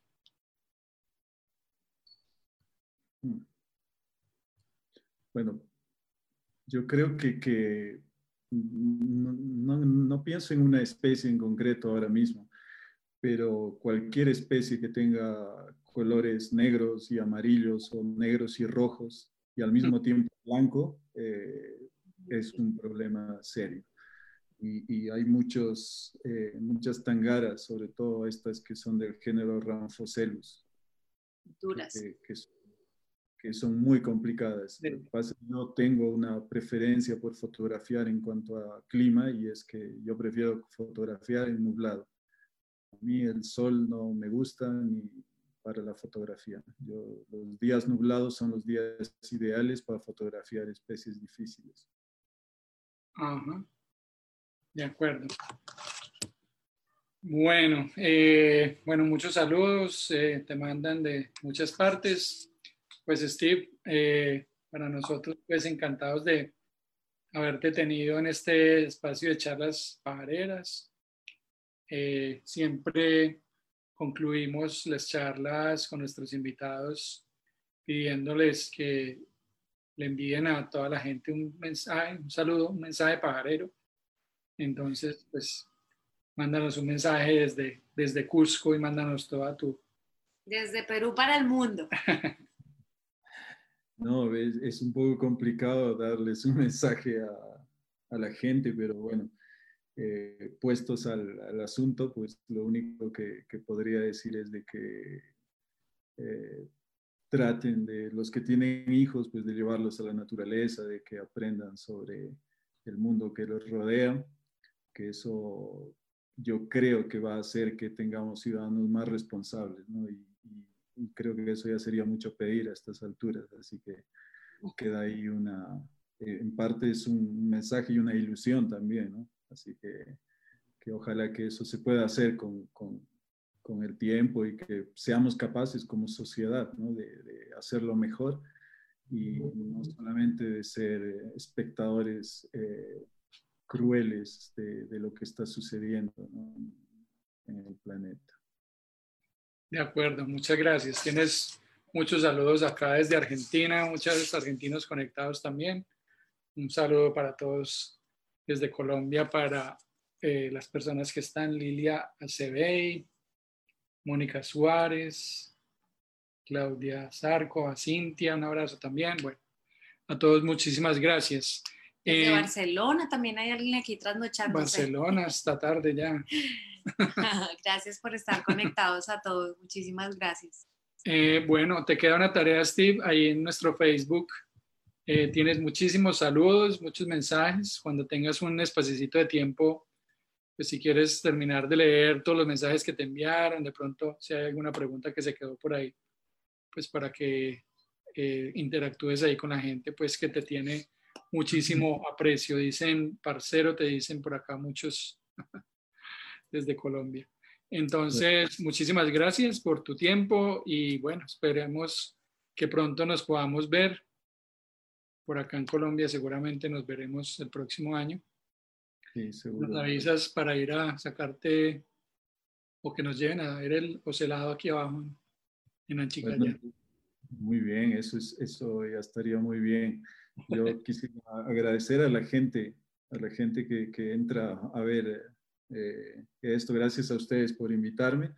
Bueno, yo creo que, no, no, pienso en una especie en concreto ahora mismo, pero cualquier especie que tenga colores negros y amarillos o negros y rojos y al mismo tiempo blanco, eh, es un problema serio. Y, hay muchos, eh, muchas tangaras, sobre todo estas que son del género Ramphocellus. Duras. Que, son muy complicadas. no tengo una preferencia por fotografiar en cuanto a clima y es que yo prefiero fotografiar en nublado. A mí el sol no me gusta ni para la fotografía. los días nublados son los días ideales para fotografiar especies difíciles. Ajá. De acuerdo. Bueno, eh, bueno, muchos saludos, eh, te mandan de muchas partes. Pues Steve, eh, para nosotros, pues encantados de haberte tenido en este espacio de charlas pajareras. siempre concluimos las charlas con nuestros invitados pidiéndoles que le envíen a toda la gente un mensaje, un saludo, un mensaje pajarero. Entonces, pues Mándanos un mensaje desde, desde Cusco y mándanos toda tu... Desde Perú para el mundo. [laughs] no, es, un poco complicado darles un mensaje a, la gente, pero bueno, eh, puestos al, asunto, pues lo único que, podría decir es de que eh, traten de los que tienen hijos, pues de llevarlos a la naturaleza, de que aprendan sobre el mundo que los rodea, que eso yo creo que va a hacer que tengamos ciudadanos más responsables, ¿no? Y, creo que eso ya sería mucho pedir a estas alturas, así que queda ahí una, eh, en parte es un mensaje y una ilusión también, ¿no? Así que, que ojalá que eso se pueda hacer con, con, con, el tiempo y que seamos capaces como sociedad, ¿no? De, de hacerlo mejor y no solamente de ser eh, espectadores eh, crueles de, lo que está sucediendo en el planeta. De acuerdo, muchas gracias. Tienes muchos saludos acá desde Argentina, muchos argentinos conectados también. Un saludo para todos desde Colombia, para eh, las personas que están, Lilia Acebey, Mónica Suárez, Claudia Zarco, a Cintia, un abrazo también. Bueno, a todos muchísimas gracias. Desde eh, Barcelona también hay alguien aquí trasnochando. Barcelona, esta tarde ya. [laughs] gracias por estar conectados a todos. Muchísimas gracias. Eh, bueno, te queda una tarea, Steve, ahí en nuestro Facebook. Eh, tienes muchísimos saludos, muchos mensajes. Cuando tengas un espacito de tiempo, pues si quieres terminar de leer todos los mensajes que te enviaron, de pronto si hay alguna pregunta que se quedó por ahí, pues para que interactúes ahí con la gente, pues que te tiene muchísimo aprecio. Dicen, parcero, te dicen por acá muchos [laughs] desde Colombia. Entonces, muchísimas gracias por tu tiempo y bueno, esperemos que pronto nos podamos ver. Por acá en Colombia seguramente nos veremos el próximo año. Sí, seguro. Nos avisas para ir a sacarte o que nos lleven a ver el ocelado aquí abajo en Anchicaya. muy bien, eso, es, eso ya estaría muy bien. Yo [laughs] quisiera agradecer a la gente, a la gente que, que entra a ver eh, esto. Gracias a ustedes por invitarme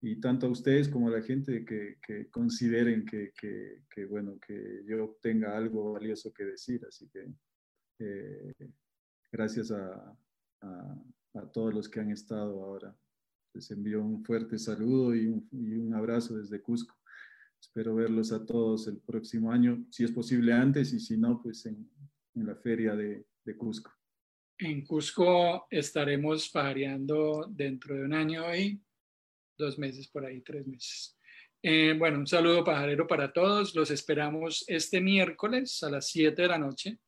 y tanto a ustedes como a la gente que, que consideren que, que, bueno, que yo tenga algo valioso que decir. Así que eh, gracias a, a, a, todos los que han estado ahora. Les envío un fuerte saludo y un, y un abrazo desde Cusco. Espero verlos a todos el próximo año, si es posible antes y si no, pues en, en la feria de, de, Cusco. En Cusco estaremos pajareando dentro de un año y dos meses por ahí, tres meses. Eh, bueno, un saludo pajarero para todos. Los esperamos este miércoles a las 7 de la noche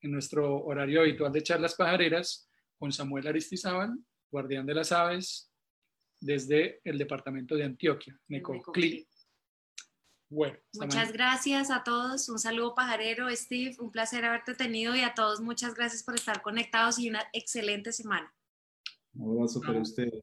en nuestro horario habitual de charlas pajareras con Samuel Aristizábal, guardián de las aves, desde el departamento de Antioquia, Necoclí. Bueno, muchas gracias a todos. Un saludo pajarero, Steve. Un placer haberte tenido y a todos muchas gracias por estar conectados y una excelente semana. Un abrazo para ustedes.